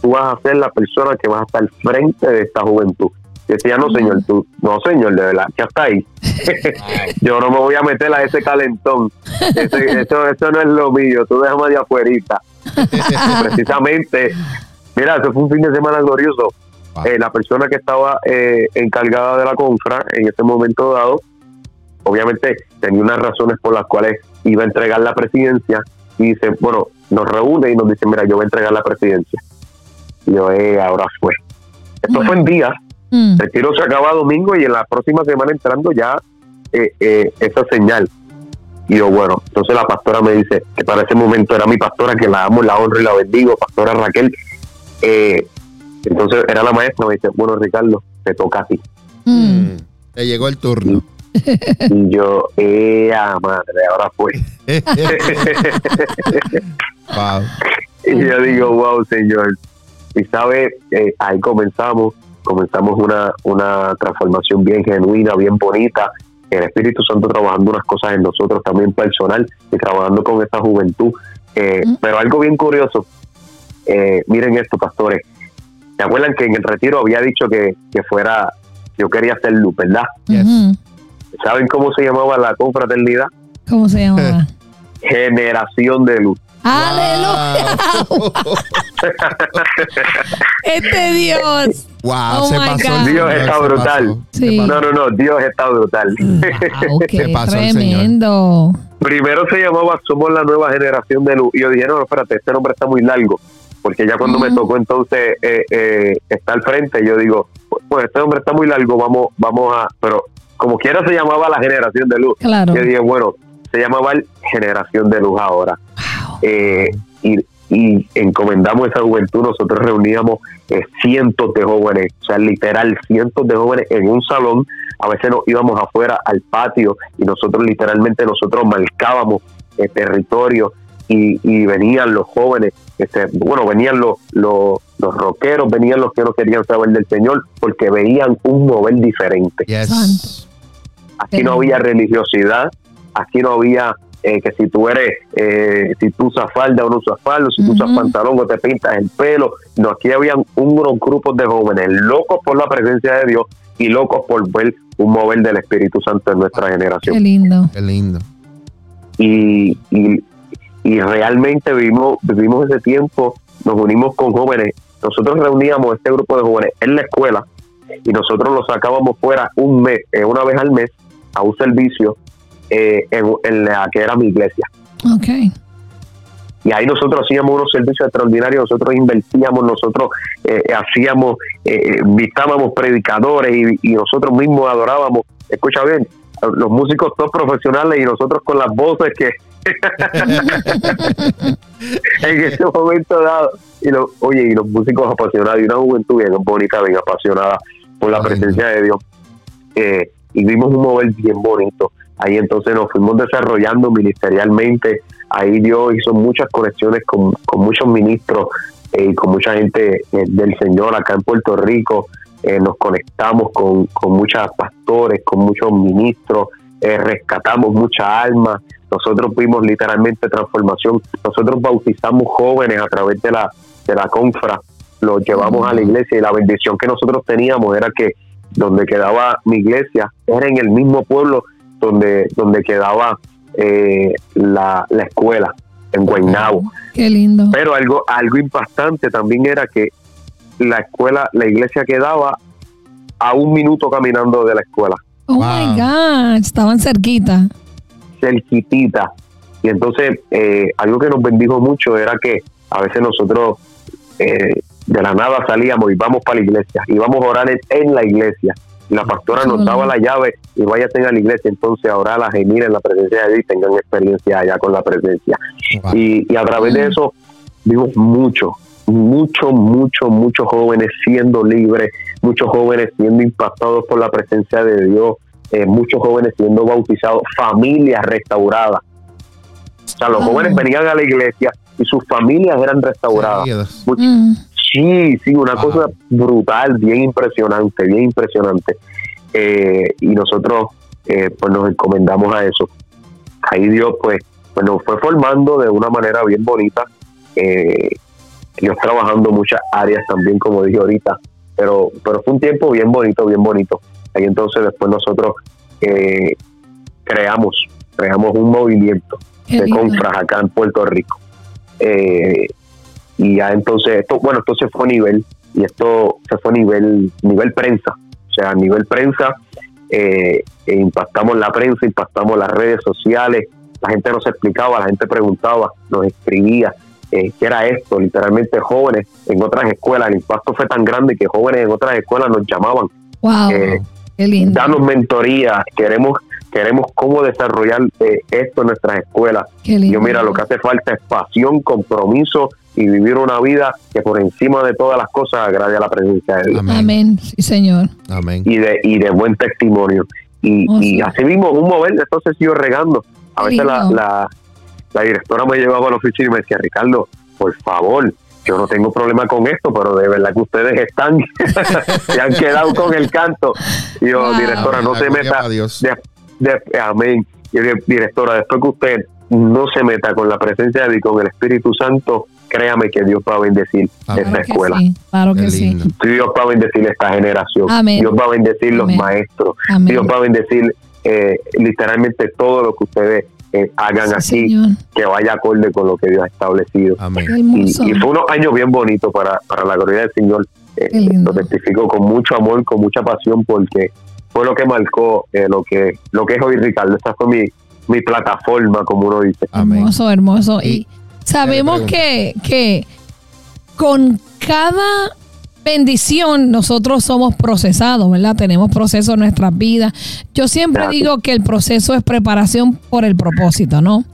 tú vas a ser la persona que vas a estar al frente de esta juventud. Y decía, no señor, tú, no señor, de verdad, que hasta ahí. Yo no me voy a meter a ese calentón. Ese- eso, eso no es lo mío, tú déjame de afuerita. Precisamente, mira, eso fue un fin de semana glorioso. Wow. Eh, la persona que estaba eh, encargada de la confra en ese momento dado, obviamente tenía unas razones por las cuales iba a entregar la presidencia y dice, bueno, nos reúne y nos dice, mira, yo voy a entregar la presidencia. Y yo, eh, ahora fue. Esto fue en días, Mm. el retiro se acaba domingo y en la próxima semana entrando ya eh, eh, esa señal. Y yo, bueno, entonces la pastora me dice, que para ese momento era mi pastora, que la amo, la honro y la bendigo, pastora Raquel. Eh, entonces era la maestra, me dice, bueno, Ricardo, te toca a ti. Mm. Mm. Te llegó el turno. Y yo, eh, madre, ahora fue. wow. Y yo digo, wow, señor. Y sabe, Eh, ahí comenzamos, comenzamos una, una transformación bien genuina, bien bonita. El Espíritu Santo trabajando unas cosas en nosotros también personal y trabajando con esa juventud. Eh, Mm. Pero algo bien curioso, eh, miren esto, pastores. ¿Se acuerdan que en el retiro había dicho que, que fuera, yo quería ser luz, ¿verdad? Yes. ¿Saben cómo se llamaba la confraternidad? ¿Cómo se llama? Generación de luz. Aleluya. Wow. Este Dios. Wow, Oh se pasó. God. Dios señor, está se brutal. Sí. No, no, no, Dios está brutal. Wow, Se pasó el tremendo. Primero se llamaba Somos la nueva generación de luz. Y yo dije, no, espérate, este nombre está muy largo. Porque ya cuando me tocó entonces eh, eh, estar al frente, yo digo, pues este nombre está muy largo, vamos, vamos a. Pero como quiera se llamaba la generación de luz. Claro. Yo dije, bueno, se llamaba el generación de luz ahora. Wow. Eh, y, y encomendamos esa juventud, nosotros reuníamos eh, cientos de jóvenes, o sea, literal, cientos de jóvenes en un salón, a veces nos íbamos afuera al patio y nosotros literalmente nosotros marcábamos el territorio y, y venían los jóvenes, este, bueno, venían los, los, los rockeros, venían los que no querían saber del Señor porque veían un mover diferente. Yes. Aquí no había religiosidad, aquí no había eh, que si tú eres, eh, si tú usas falda o no usas falda, si tú usas pantalón o te pintas el pelo. No, aquí habían unos grupos de jóvenes locos por la presencia de Dios y locos por ver un mover del Espíritu Santo en nuestra Qué generación. lindo. Qué lindo. Y, y, y realmente vivimos, vivimos ese tiempo, nos unimos con jóvenes. Nosotros reuníamos este grupo de jóvenes en la escuela y nosotros los sacábamos fuera un mes, eh, una vez al mes, a un servicio eh, en, la que era mi iglesia. Okay. Y ahí nosotros hacíamos unos servicios extraordinarios, nosotros invertíamos, nosotros eh, hacíamos, eh, vistábamos predicadores y, nosotros mismos adorábamos. Escucha bien, los músicos todos profesionales y nosotros con las voces que en ese momento dado. Y oye, y los músicos apasionados y una juventud bien bonita, bien apasionada por la presencia de Dios. Eh, y vimos un mover bien bonito. Ahí entonces nos fuimos desarrollando ministerialmente. Ahí Dios hizo muchas conexiones con, muchos ministros eh, y con mucha gente eh, del Señor acá en Puerto Rico. nos conectamos con, con muchos pastores, con muchos ministros, rescatamos muchas almas. Nosotros vimos literalmente transformación. Nosotros bautizamos jóvenes a través de la, de la confra los llevamos a la iglesia y la bendición que nosotros teníamos era que donde quedaba mi iglesia era en el mismo pueblo donde, donde quedaba eh, la, escuela, en Guaynabo. Qué lindo. Pero algo, algo impactante también era que la escuela, la iglesia quedaba a un minuto caminando de la escuela. Oh my God, estaban cerquita. Cerquitita. Y entonces, eh, algo que nos bendijo mucho era que a veces nosotros eh, de la nada salíamos y vamos para la iglesia, y vamos a orar en, la iglesia. La pastora nos daba la llave y váyanse a la iglesia entonces a orar, a gemir en la presencia de Dios y tengan experiencia allá con la presencia. Y, a través de eso vimos mucho, mucho, mucho, muchos jóvenes siendo libres, muchos jóvenes siendo impactados por la presencia de Dios, eh, muchos jóvenes siendo bautizados, familias restauradas. O sea, los jóvenes venían a la iglesia y sus familias eran restauradas. Sí, sí, una cosa brutal, bien impresionante, bien impresionante. Eh, y nosotros eh, pues nos encomendamos a eso. Ahí Dios pues, pues nos fue formando de una manera bien bonita. Eh, Dios trabajando muchas áreas también, como dije ahorita, pero, pero fue un tiempo bien bonito, bien bonito. Ahí entonces después nosotros eh, creamos, creamos un movimiento de compras acá en Puerto Rico. Eh, y ya entonces esto bueno esto se fue a nivel y esto se fue a nivel nivel prensa o sea a nivel prensa eh, impactamos la prensa impactamos las redes sociales la gente nos explicaba la gente preguntaba nos escribía eh, qué era esto literalmente jóvenes en otras escuelas el impacto fue tan grande que jóvenes en otras escuelas nos llamaban wow. Eh, lindo. Danos mentoría queremos queremos cómo desarrollar eh, esto en nuestras escuelas. Yo mira, lo que hace falta es pasión, compromiso y vivir una vida que por encima de todas las cosas agrade a la presencia de Dios. Amén, sí señor. Amén. Y de, y de buen testimonio. Y, oh, y así mismo, un mover, entonces sigo regando. A veces la, la, directora me llevaba a la oficina y me decía, Ricardo, por favor, yo no tengo problema con esto, pero de verdad que ustedes están, se han quedado con el canto. Y yo, directora, no se meta, amén. directora, después que usted no se meta con la presencia de Dios, con el Espíritu Santo, créame que Dios va a bendecir esta escuela. claro que sí. Dios va a bendecir esta generación. Dios va a bendecir los maestros. Dios va a bendecir eh, literalmente todo lo que ustedes eh, hagan así, que vaya acorde con lo que Dios ha establecido. Y, fue unos años bien bonitos para, para la gloria del Señor. Eh, lo testifico con mucho amor, con mucha pasión, porque fue lo que marcó eh, lo que lo que es hoy Ricardo. Esta fue mi, mi plataforma, como uno dice. Hermoso, hermoso. Y, sabemos que, que con cada bendición nosotros somos procesados, ¿verdad? Tenemos procesos en nuestras vidas. Yo siempre digo que el proceso es preparación por el propósito, ¿no?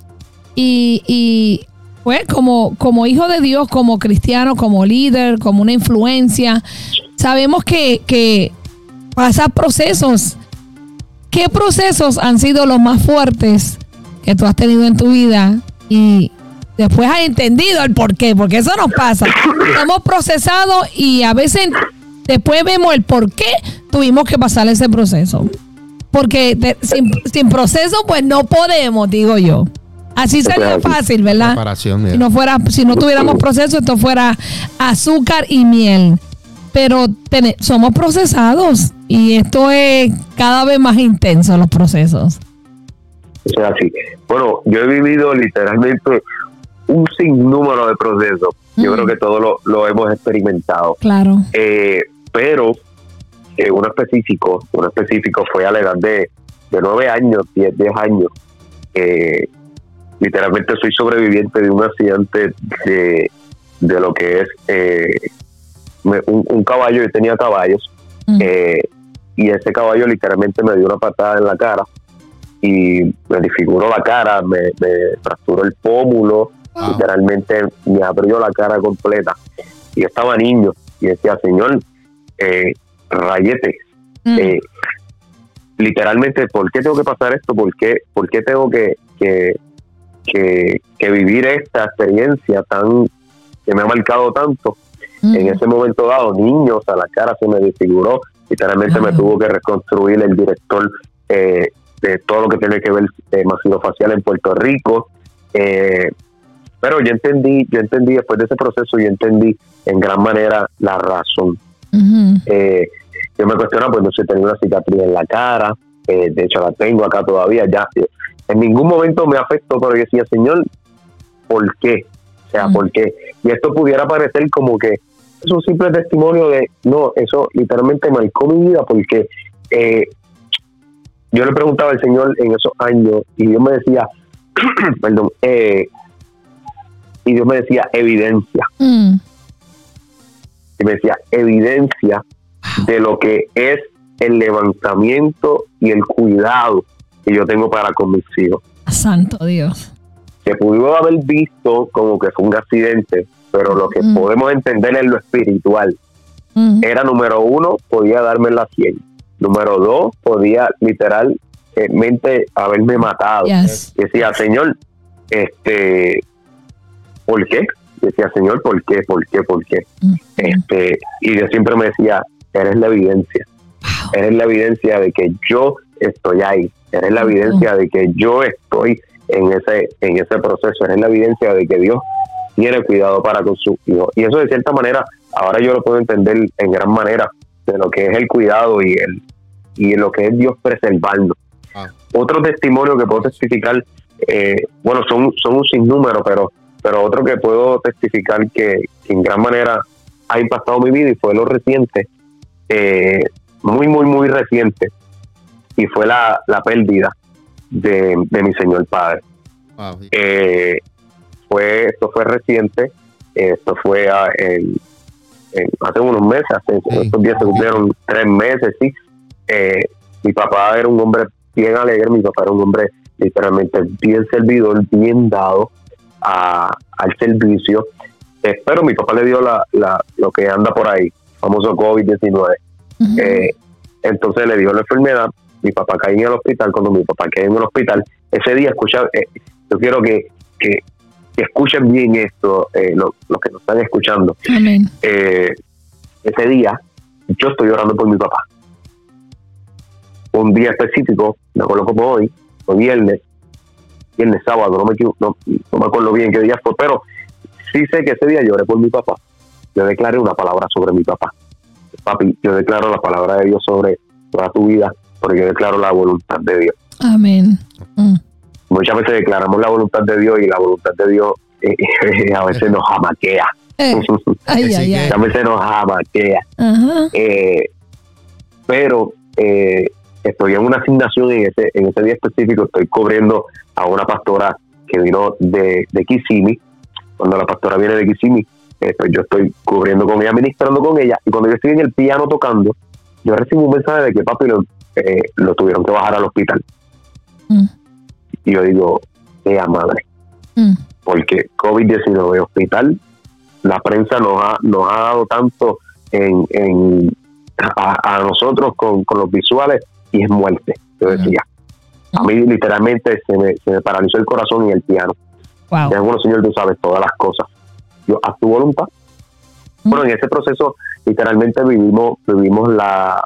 Y, y pues como, como hijo de Dios, como cristiano, como líder, como una influencia, sabemos que, que pasar procesos. ¿Qué procesos han sido los más fuertes que tú has tenido en tu vida? Y después has entendido el por qué, porque eso nos pasa. Hemos procesado y a veces después vemos el por qué tuvimos que pasar ese proceso. Porque sin, proceso, pues no podemos, digo yo. Así sería fácil, ¿verdad? Si no fuera, si no tuviéramos proceso, esto fuera azúcar y miel pero somos procesados y esto es cada vez más intenso los procesos. Es así. Bueno, yo he vivido literalmente un sinnúmero de procesos. Yo Mm. creo que todos lo, lo hemos experimentado. Claro. Eh, pero eh, uno específico, uno específico fue a la edad de, de 9 años, 10, 10 años. Eh, literalmente soy sobreviviente de un accidente de, de lo que es eh, me- un, un caballo, yo tenía caballos, Mm. eh, y ese caballo literalmente me dio una patada en la cara y me disfiguró la cara, me, me fracturó el pómulo, Wow. literalmente me abrió la cara completa. Y yo estaba niño y decía, Señor, eh, rayete, Mm. eh, literalmente, ¿por qué tengo que pasar esto? ¿Por qué, por qué tengo que, que, que, que vivir esta experiencia tan que me ha marcado tanto? Mm. En ese momento dado, niños, a la cara se me desfiguró, literalmente me tuvo que reconstruir el director eh, de todo lo que tiene que ver eh, facial en Puerto Rico. Eh, pero yo entendí, yo entendí después de ese proceso, yo entendí en gran manera la razón. Eh, yo me cuestionaba, pues no sé, tenía una cicatriz en la cara, eh, de hecho la tengo acá todavía, ya en ningún momento me afectó, pero yo decía, Señor, ¿por qué? O sea. ¿por qué? Y esto pudiera parecer como que es un simple testimonio de, no, eso literalmente marcó mi vida porque eh, yo le preguntaba al Señor en esos años y Dios me decía, perdón, eh, y Dios me decía evidencia Mm. y me decía evidencia de lo que es el levantamiento y el cuidado que yo tengo para con mis hijos. Santo Dios. Que pudo haber visto como que fue un accidente, pero lo que Mm. podemos entender en lo espiritual Mm. era número uno, podía darme la 100. Número dos, podía literalmente haberme matado. Yes. Decía, Señor, este, ¿por qué? Decía, Señor, ¿por qué? ¿Por qué? ¿Por qué? Este y Dios siempre me decía eres la evidencia eres la evidencia de que yo estoy ahí eres la evidencia de que yo estoy en ese en ese proceso eres la evidencia de que Dios tiene cuidado para con su hijo y eso de cierta manera ahora yo lo puedo entender en gran manera de lo que es el cuidado y el y lo que es Dios preservando Ah. otro testimonio que puedo testificar eh, bueno son son un sinnúmero pero pero otro que puedo testificar que, que en gran manera ha impactado mi vida y fue lo reciente, eh, muy, muy, muy reciente, y fue la, la pérdida de, de mi Señor Padre. Wow. Eh, fue Esto fue reciente, esto fue ah, en- en- hace unos meses, hace Sí. estos días se cumplieron tres meses, sí. Eh, mi papá era un hombre bien alegre, mi papá era un hombre literalmente bien servidor, bien dado a- al servicio. Eh, pero mi papá le dio la, la- lo que anda por ahí, famoso COVID-19. Ujú. Eh, entonces le dio la enfermedad, mi papá caía en el hospital, cuando mi papá caía en el hospital, ese día escucha, eh, yo quiero que, que, que escuchen bien esto, eh, lo- los que nos están escuchando. Amén. Eh, ese día yo estoy orando por mi papá. Un día específico, me acuerdo como hoy, fue viernes, viernes, sábado, no me, no, no me acuerdo bien qué día fue, pero sí sé que ese día lloré por mi papá. Yo declaré una palabra sobre mi papá. Papi, yo declaro la palabra de Dios sobre toda tu vida, porque yo declaro la voluntad de Dios. Amén. Mm. Muchas veces declaramos la voluntad de Dios y la voluntad de Dios eh, a veces nos jamaquea. Eh, Ay, Así ay, que- ay. a veces nos jamaquea. Ajá. Eh, pero eh, estoy en una asignación en ese, en ese día específico, estoy cubriendo a una pastora que vino de, de Kissimmee. Cuando la pastora viene de Kissimmee, eh, pues yo estoy cubriendo con ella, ministrando con ella, y cuando yo estoy en el piano tocando, yo recibo un mensaje de que papi lo, eh, lo tuvieron que bajar al hospital. Mm. Y yo digo, ¡qué madre! Mm. porque COVID-19 hospital, la prensa nos ha, nos ha dado tanto en, en a, a nosotros con, con los visuales y es muerte, yo decía. A mí literalmente se me, se me paralizó el corazón y el piano. Wow. Ya bueno, Señor, tú sabes todas las cosas. Yo, a tu voluntad. Bueno, en ese proceso literalmente vivimos, vivimos la,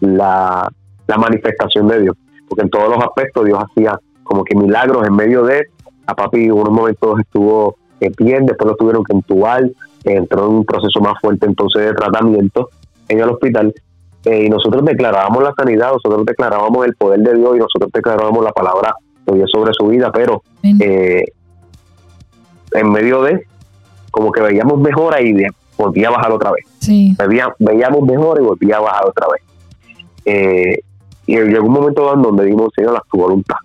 la, la manifestación de Dios, porque en todos los aspectos Dios hacía como que milagros en medio de, a papi en unos momentos estuvo bien, después lo tuvieron que entubar, entró en un proceso más fuerte entonces de tratamiento en el hospital, eh, y nosotros declarábamos la sanidad, nosotros declarábamos el poder de Dios y nosotros declarábamos la palabra de Dios sobre su vida, pero eh, en medio de, como que veíamos mejora y volvía a bajar otra vez. Sí. Veía- veíamos mejor y volvía a bajar otra vez. Eh, y llegó un momento donde dimos, Señor, haz tu voluntad,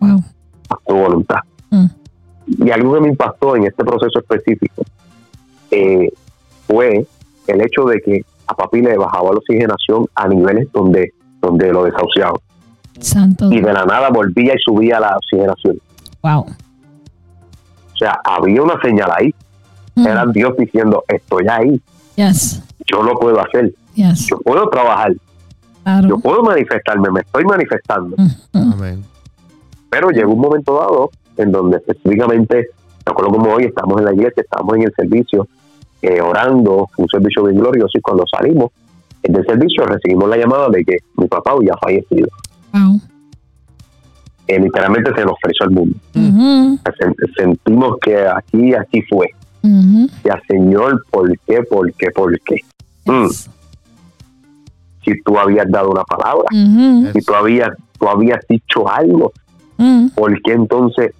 Wow. haz tu voluntad. Mm. Y algo que me impactó en este proceso específico eh, fue el hecho de que a papi le bajaba la oxigenación a niveles donde, donde lo desahuciaba. Santo. Y de la nada volvía y subía la oxigenación. Wow. O sea, había una señal ahí. Mm. Era Dios diciendo, estoy ahí, Yes. yo lo puedo hacer, Yes. yo puedo trabajar, Claro. yo puedo manifestarme, me estoy manifestando. Mm, mm. Amén. Pero llegó un momento dado en donde específicamente, me acuerdo como hoy, estamos en la iglesia, estamos en el servicio, eh, orando, un servicio bien glorioso, y cuando salimos del servicio recibimos la llamada de que mi papá había fallecido. Wow. Eh, literalmente se nos ofreció el mundo. Sentimos que aquí, aquí fue. ujú. Ya, Señor, ¿por qué, por qué, por qué? Mm, si tú habías dado una palabra, si tú habías, tú habías dicho algo, mm. ¿por qué entonces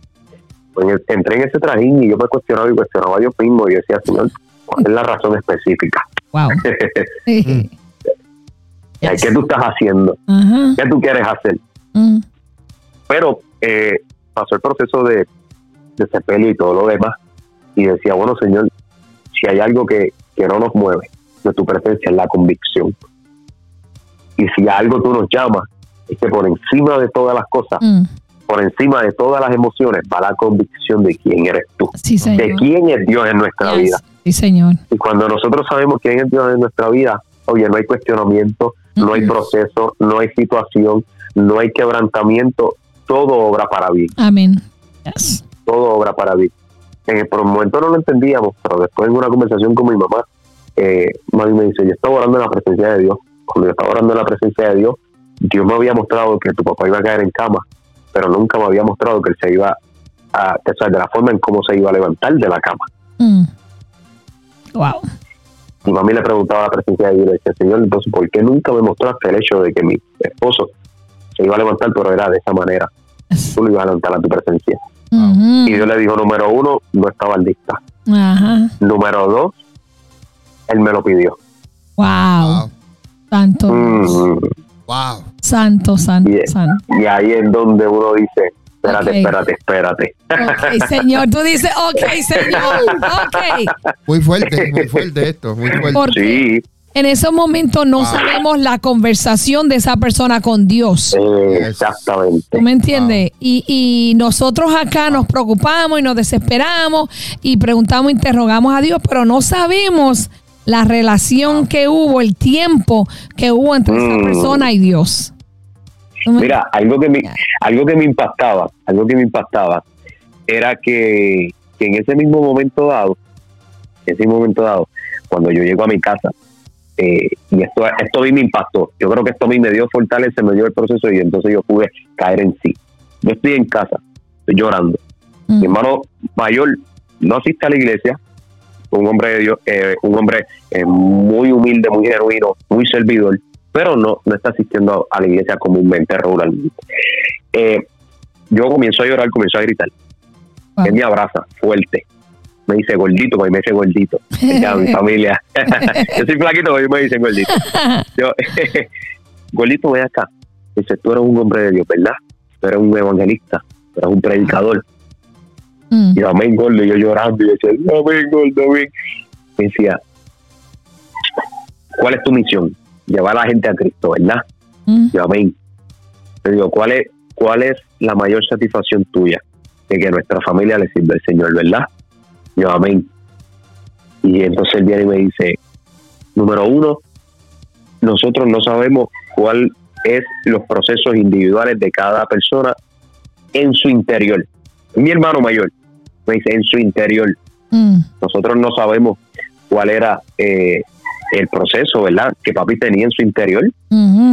pues, entré en ese trajín y yo me cuestionaba y cuestionaba yo mismo y decía, Señor, ¿cuál es la razón específica? Wow. Sí. ¿Qué tú estás haciendo? Ajá. ¿Qué tú quieres hacer? Mm. Pero eh, pasó el proceso de, de sepelio y todo lo demás y decía, bueno, Señor, si hay algo que, que no nos mueve de tu presencia es la convicción. Y si algo tú nos llamas, es que por encima de todas las cosas, Mm. por encima de todas las emociones, va la convicción de quién eres tú, Sí, de quién es Dios en nuestra Yes. vida. Sí, señor. Y cuando nosotros sabemos quién es Dios en nuestra vida, oye, no hay cuestionamiento, no hay proceso, no hay situación, no hay quebrantamiento, todo obra para bien, Amén. Yes. todo obra para bien. En el, por el momento no lo entendíamos, pero después en una conversación con mi mamá, eh, mami me dice, yo estaba orando en la presencia de Dios. Cuando yo estaba orando en la presencia de Dios, Dios me había mostrado que tu papá iba a caer en cama, pero nunca me había mostrado que él se iba a, o sea, de la forma en cómo se iba a levantar de la cama. Mm. Wow. mi mami le preguntaba a la presencia de Dios, le decía, Señor, entonces, ¿por qué nunca me mostraste el hecho de que mi esposo se iba a levantar, pero era de esa manera? Tú lo ibas a levantar a tu presencia. Y Dios le dijo, número uno, no estaba lista. Número dos, Él me lo pidió. Wow. Wow. Santo. Mm, Wow. Santo, santo, Yeah. santo. y ahí es donde uno dice, espérate, Ok. espérate, espérate. Ok, señor. Tú dices, ok, señor. Ok. Muy fuerte, muy fuerte esto, muy fuerte. Porque Sí, en esos momentos no sabemos la conversación de esa persona con Dios. exactamente. ¿Tú me entiendes? Y, y nosotros acá nos preocupamos y nos desesperamos y preguntamos, interrogamos a Dios, pero no sabemos la relación que hubo, el tiempo que hubo entre esa Mm. persona y Dios. ¿Tú me- Mira, algo que me, algo que me impactaba, algo que me impactaba era que, que en ese mismo momento dado, en ese momento dado, cuando yo llego a mi casa, eh, y esto, esto a mí me impactó, yo creo que esto a mí me dio fortaleza, me dio el proceso y entonces yo pude caer en sí. Yo estoy en casa, estoy llorando. Mm. Mi hermano mayor no asiste a la iglesia, un hombre de Dios, eh, un hombre eh, muy humilde, muy genuino, muy servidor, pero no, no está asistiendo a la iglesia comúnmente, regularmente. Eh, yo comienzo a llorar, comienzo a gritar. Wow. Él me abraza fuerte. Me dice gordito, porque me dice gordito. Ya, mi familia. yo soy flaquito, pero me dicen gordito. Yo, gordito, ven acá. Dice, tú eres un hombre de Dios, ¿verdad? Tú eres un evangelista, tú eres un predicador. Mm. Y yo, amén, gordo, y yo llorando, y yo decía, amén, gordo, amén. Me decía, ¿cuál es tu misión? Llevar a la gente a Cristo, ¿verdad? Mm. Yo, amén. Le digo, ¿cuál es, ¿cuál es la mayor satisfacción tuya? De que nuestra familia le sirve al Señor, ¿verdad? Yo, amén. Y entonces él viene y me dice, número uno, nosotros no sabemos cuál es los procesos individuales de cada persona en su interior. Mi hermano mayor me dice, en su interior. Mm. Nosotros no sabemos cuál era eh, el proceso, ¿verdad? Que papi tenía en su interior.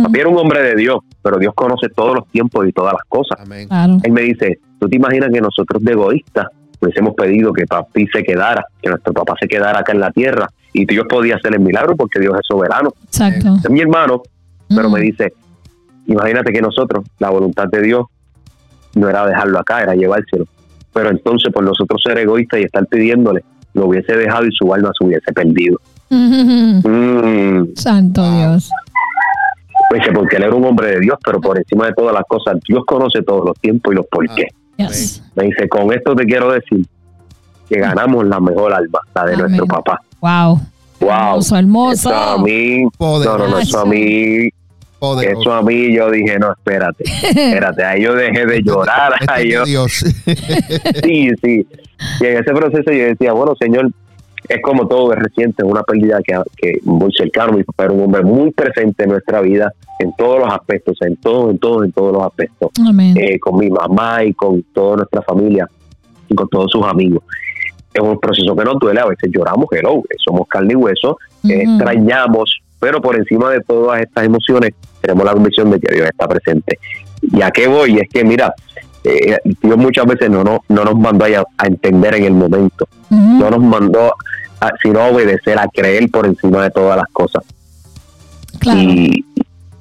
Papi era un hombre de Dios, pero Dios conoce todos los tiempos y todas las cosas. Amén. Claro. Él me dice, ¿tú te imaginas que nosotros de egoístas hubiésemos pedido que papi se quedara, que nuestro papá se quedara acá en la tierra y Dios podía hacer el milagro porque Dios es soberano? Exacto. Es mi hermano, pero me dice, imagínate que nosotros, la voluntad de Dios no era dejarlo acá, era llevárselo. pero entonces por nosotros ser egoístas y estar pidiéndole, lo hubiese dejado y su alma se hubiese perdido. Mm. Santo Dios. Pues porque él era un hombre de Dios, pero por encima de todas las cosas, Dios conoce todos los tiempos y los por qué. Yes. Me dice, con esto te quiero decir que ganamos la mejor alma, la de Amén. nuestro papá. Wow. Wow. Hermoso, hermoso. Eso a mí, no, no, no, eso a mí, Poderoso. eso a mí yo dije, no, espérate, espérate, ahí yo dejé de llorar, Este ahí yo, Dios. sí, sí. Y en ese proceso yo decía, bueno, señor, es como todo, es reciente, es una pérdida que, que muy cercano, mi papá era un hombre muy presente en nuestra vida, en todos los aspectos, en todos, en todos, en todos los aspectos, eh, con mi mamá y con toda nuestra familia y con todos sus amigos. Es un proceso que nos duele, a veces lloramos, hello, somos carne y hueso, eh, extrañamos, pero por encima de todas estas emociones tenemos la convicción de que Dios está presente. ¿Y a qué voy? Es que, mira, eh, Dios muchas veces no, no, no nos mandó a, a entender en el momento, no nos mandó a, sino a obedecer, a creer por encima de todas las cosas. Claro. Y,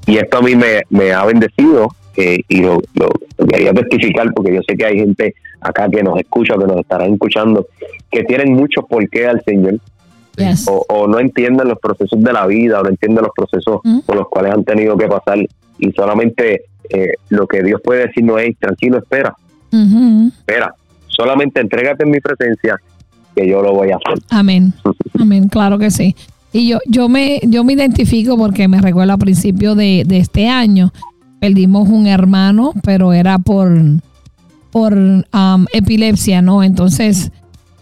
y esto a mí me, me ha bendecido eh, y lo, lo- lo quería testificar porque yo sé que hay gente acá que nos escucha, que nos estarán escuchando, que tienen mucho por qué al Señor Yes. o, o no entienden los procesos de la vida o no entienden los procesos Mm. por los cuales han tenido que pasar y solamente eh, lo que Dios puede decir no es tranquilo, espera, espera, solamente entrégate en mi presencia que yo lo voy a hacer. Amén. Amén, claro que sí. Y yo, yo me, yo me identifico porque me recuerdo a principio de, de este año, perdimos un hermano, pero era por, por um, epilepsia, ¿no? Entonces,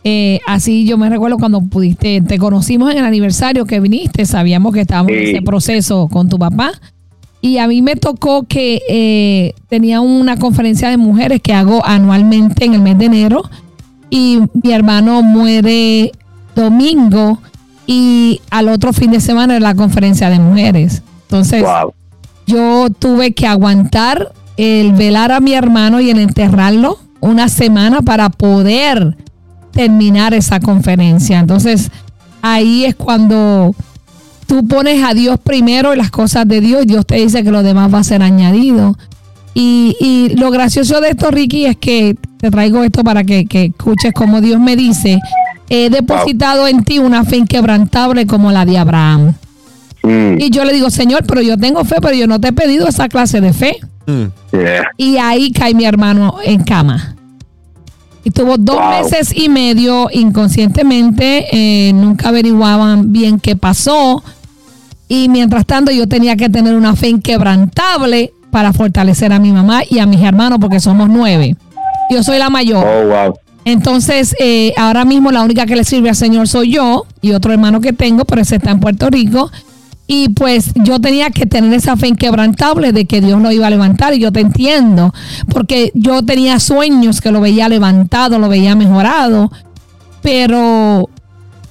eh, así yo me recuerdo cuando pudiste, te conocimos en el aniversario que viniste, sabíamos que estábamos en ese proceso con tu papá. Y a mí me tocó que eh, tenía una conferencia de mujeres que hago anualmente en el mes de enero y mi hermano muere domingo y al otro fin de semana es la conferencia de mujeres. Entonces Wow. yo tuve que aguantar el velar a mi hermano y el enterrarlo una semana para poder terminar esa conferencia. Entonces ahí es cuando tú pones a Dios primero y las cosas de Dios, Dios te dice que lo demás va a ser añadido. Y, y lo gracioso de esto, Ricky, es que te traigo esto para que, que escuches como Dios me dice, he depositado en ti una fe inquebrantable como la de Abraham. Mm, Y yo le digo, Señor, pero yo tengo fe, pero yo no te he pedido esa clase de fe. Mm. yeah. Y ahí cae mi hermano en cama. Y tuvo dos Wow. meses y medio inconscientemente, eh, nunca averiguaban bien qué pasó. Y mientras tanto yo tenía que tener una fe inquebrantable para fortalecer a mi mamá y a mis hermanos porque somos nueve. Yo soy la mayor. Oh, wow. Entonces, eh, ahora mismo la única que le sirve al Señor soy yo y otro hermano que tengo, pero ese está en Puerto Rico. Y pues yo tenía que tener esa fe inquebrantable de que Dios lo iba a levantar y yo te entiendo, porque yo tenía sueños que lo veía levantado, lo veía mejorado, pero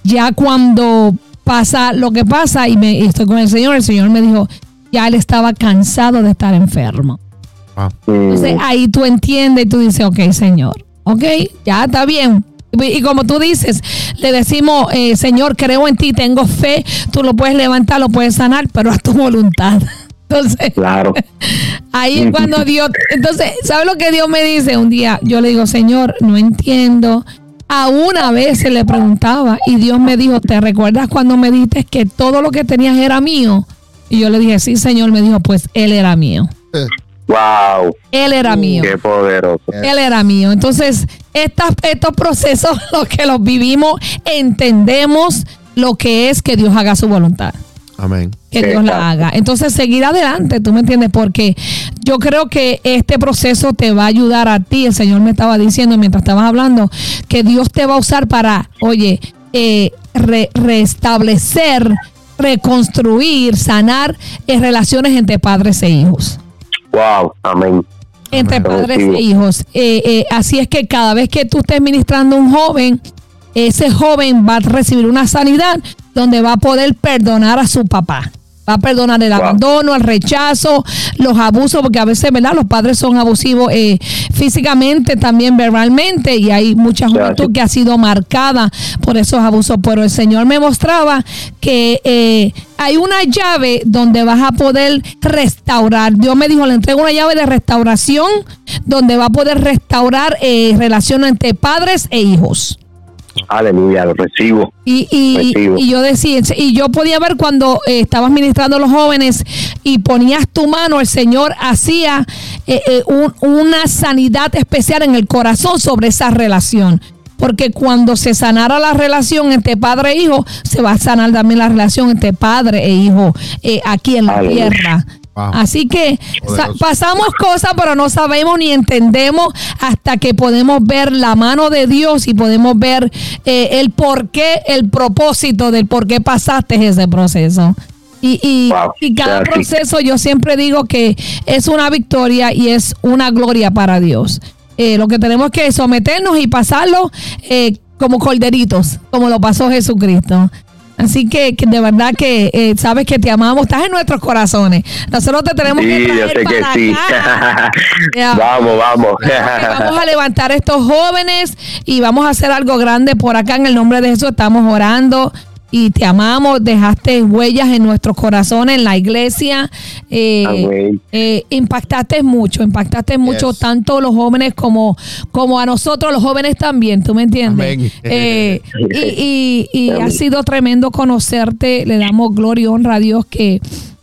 ya cuando pasa lo que pasa y, me, y estoy con el Señor, el Señor me dijo, ya él estaba cansado de estar enfermo. Mm, Entonces ahí tú entiendes y tú dices, ok, Señor, ok, ya está bien. Y como tú dices, le decimos, eh, Señor, creo en ti, tengo fe, tú lo puedes levantar, lo puedes sanar, pero a tu voluntad. Entonces, claro. ahí es cuando Dios, entonces, ¿sabes lo que Dios me dice? Un día yo le digo, Señor, no entiendo. A una vez se le preguntaba y Dios me dijo, ¿te recuerdas cuando me dijiste que todo lo que tenías era mío? Y yo le dije, sí, Señor, me dijo, pues Él era mío. Wow. Él era mío. Qué poderoso. Él era mío. Entonces, estas, estos procesos, los que los vivimos, entendemos lo que es que Dios haga su voluntad. Amén. Que Dios la haga. Entonces, seguir adelante, tú me entiendes, porque yo creo que este proceso te va a ayudar a ti. El Señor me estaba diciendo mientras estabas hablando que Dios te va a usar para, oye, eh, re- restablecer, reconstruir, sanar eh, relaciones entre padres e hijos Wow. Amén. entre Amén. padres e hijos. Eh, eh, así es que cada vez que tú estés ministrando a un joven, ese joven va a recibir una sanidad donde va a poder perdonar a su papá. Va a perdonar el abandono, el rechazo, los abusos, porque a veces, ¿verdad? Los padres son abusivos eh, físicamente, también verbalmente, y hay mucha juventud que ha sido marcada por esos abusos. Pero el Señor me mostraba que eh, hay una llave donde vas a poder restaurar. Dios me dijo, le entrego una llave de restauración donde va a poder restaurar eh, relaciones entre padres e hijos. Aleluya, lo recibo. Y, y, yo decía, y yo podía ver cuando eh, estabas ministrando a los jóvenes y ponías tu mano, el Señor hacía eh, eh, una sanidad especial en el corazón sobre esa relación. Porque cuando se sanara la relación entre padre e hijo, se va a sanar también la relación entre padre e hijo aquí en la tierra. Así que pasamos cosas, pero no sabemos ni entendemos hasta que podemos ver la mano de Dios y podemos ver eh, el por qué, el propósito del por qué pasaste ese proceso. Y, y, cada proceso yo siempre digo que es una victoria y es una gloria para Dios. Eh, lo que tenemos que someternos y pasarlo eh, como corderitos, como lo pasó Jesucristo. Así que, de verdad que eh, sabes que te amamos, estás en nuestros corazones. Nosotros te tenemos que traer yo sé que sí. vamos, vamos. vamos a levantar a estos jóvenes y vamos a hacer algo grande por acá en el nombre de Jesús. Estamos orando y te amamos, dejaste huellas en nuestros corazones, en la iglesia, eh, eh, impactaste mucho, impactaste mucho tanto los jóvenes como, como a nosotros los jóvenes también, ¿tú me entiendes? Eh, y, y, ha sido tremendo conocerte, le damos gloria y honra a Dios que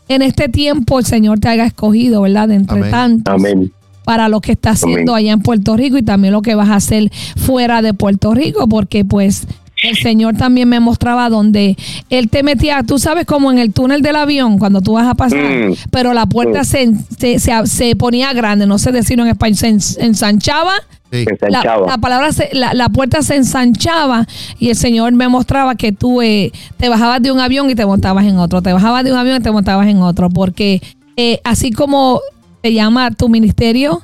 en este tiempo el Señor te haya escogido, ¿verdad? De entre tantos. para lo que estás haciendo allá en Puerto Rico y también lo que vas a hacer fuera de Puerto Rico, porque pues el Señor también me mostraba donde Él te metía, tú sabes, como en el túnel del avión, cuando tú vas a pasar, mm. pero la puerta mm. se, se, se, ponía grande, no sé decirlo en español, se ensanchaba. La, palabra, la, la, puerta se ensanchaba y el Señor me mostraba que tú eh, te bajabas de un avión y te montabas en otro, te bajabas de un avión y te montabas en otro, porque eh, así como se llama tu ministerio,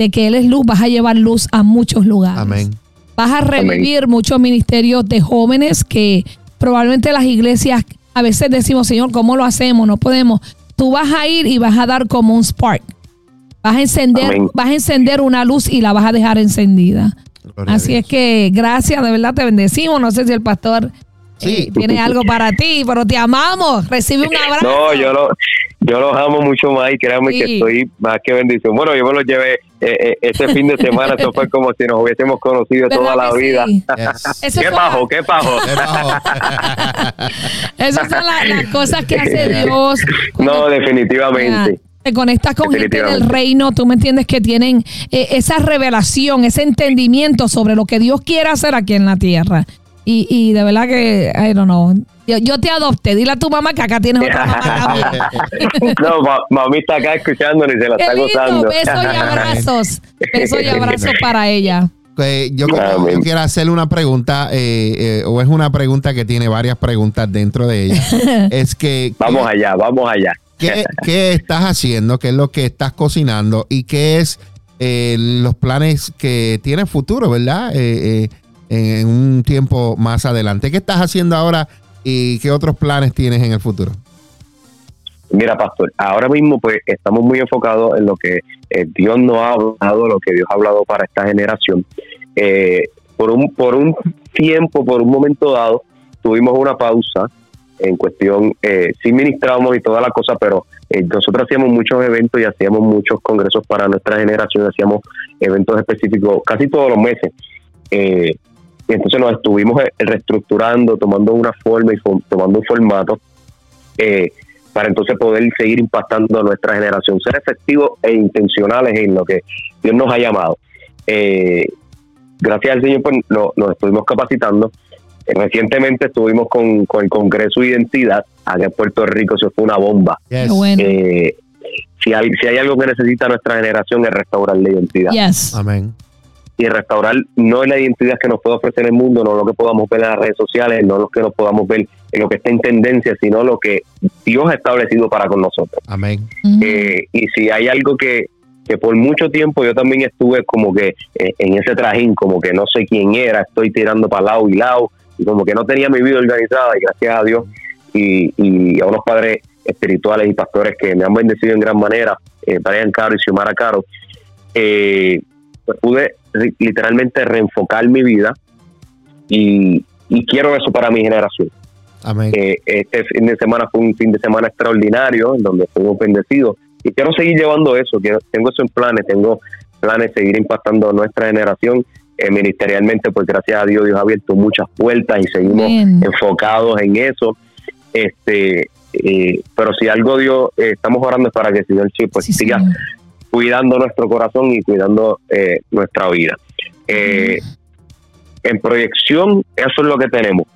de que Él es luz, vas a llevar luz a muchos lugares. Amén. Vas a revivir muchos ministerios de jóvenes que probablemente las iglesias a veces decimos, Señor, ¿cómo lo hacemos? No podemos. Tú vas a ir y vas a dar como un spark. Vas a encender, vas a encender una luz y la vas a dejar encendida. Así es que gracias, de verdad te bendecimos. No sé si el pastor eh, tiene algo para ti, pero te amamos. Recibe un abrazo. No, yo lo, yo los amo mucho más y créanme que estoy más que bendición. Bueno, yo me los llevé eh, eh, ese fin de semana, esto fue como si nos hubiésemos conocido toda la vida. qué pajo, qué pajo. Esas son las, cosas que hace Dios. No, definitivamente. te conectas con gente del reino, tú me entiendes que tienen eh, esa revelación, ese entendimiento sobre lo que Dios quiere hacer aquí en la tierra. Y, y de verdad que, I don't know, yo, te adopté. Dile a tu mamá que acá tienes otra mamá no, mami está acá escuchándonos y se la está gozando. Besos y abrazos. Besos y abrazos para ella. yo, quiero hacerle una pregunta, eh, eh, o es una pregunta que tiene varias preguntas dentro de ella. es que. Vamos allá, vamos allá. ¿qué, ¿Qué estás haciendo? ¿Qué es lo que estás cocinando? ¿Y qué es eh, los planes que tiene futuro, verdad? En un tiempo más adelante. ¿Qué estás haciendo ahora ¿Y qué otros planes tienes en el futuro? Mira, pastor, ahora mismo pues estamos muy enfocados en lo que eh, Dios nos ha hablado, lo que Dios ha hablado para esta generación. Eh, por, un, por un tiempo, por un momento dado, tuvimos una pausa en cuestión, eh, sí ministrábamos y toda la cosa, pero eh, nosotros hacíamos muchos eventos y hacíamos muchos congresos para nuestra generación, hacíamos eventos específicos casi todos los meses. Eh, y entonces nos estuvimos eh, reestructurando, tomando una forma y tomando un formato eh, para entonces poder seguir impactando a nuestra generación, ser efectivos e intencionales en lo que Dios nos ha llamado. Eh, gracias al Señor pues, nos estuvimos capacitando. recientemente estuvimos con, el Congreso de Identidad aquí en Puerto Rico, eso fue una bomba. si, hay, si hay algo que necesita nuestra generación es restaurar la identidad. Amén y restaurar no es la identidad que nos puede ofrecer el mundo, no lo que podamos ver en las redes sociales, no lo que nos podamos ver en lo que está en tendencia, sino lo que Dios ha establecido para con nosotros. Amén. Eh, y si hay algo que, que por mucho tiempo yo también estuve como que eh, en ese trajín, como que no sé quién era, estoy tirando para lado y lado, y como que no tenía mi vida organizada, y gracias a Dios y, y a unos padres espirituales y pastores que me han bendecido en gran manera, eh, Brian Caro y Xiomara Caro, eh, pues pude literalmente reenfocar mi vida y, quiero eso para mi generación. Amén. Eh, este fin de semana fue un fin de semana extraordinario en donde fuimos bendecidos y quiero seguir llevando eso, quiero, tengo eso en planes, tengo planes de seguir impactando a nuestra generación eh, ministerialmente, pues gracias a Dios Dios ha abierto muchas puertas y seguimos enfocados en eso. Este, eh, pero si algo Dios, eh, estamos orando para que el Señor pues siga cuidando nuestro corazón y cuidando nuestra vida. en proyección, eso es lo que tenemos.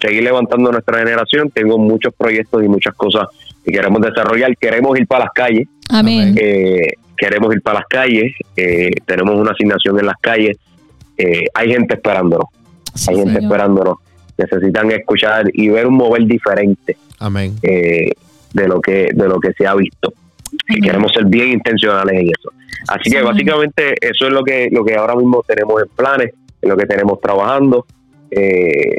Seguir levantando nuestra generación. Tengo muchos proyectos y muchas cosas que queremos desarrollar. Queremos ir para las calles. Amén. queremos ir para las calles. tenemos una asignación en las calles eh, hay gente esperándonos. hay gente esperándonos. Necesitan escuchar y ver un mover diferente. Amén. Eh, de lo que de lo que se ha visto. Y queremos ser bien intencionales en eso. Así que básicamente eso es lo que lo que ahora mismo tenemos en planes, en lo que tenemos trabajando. Eh,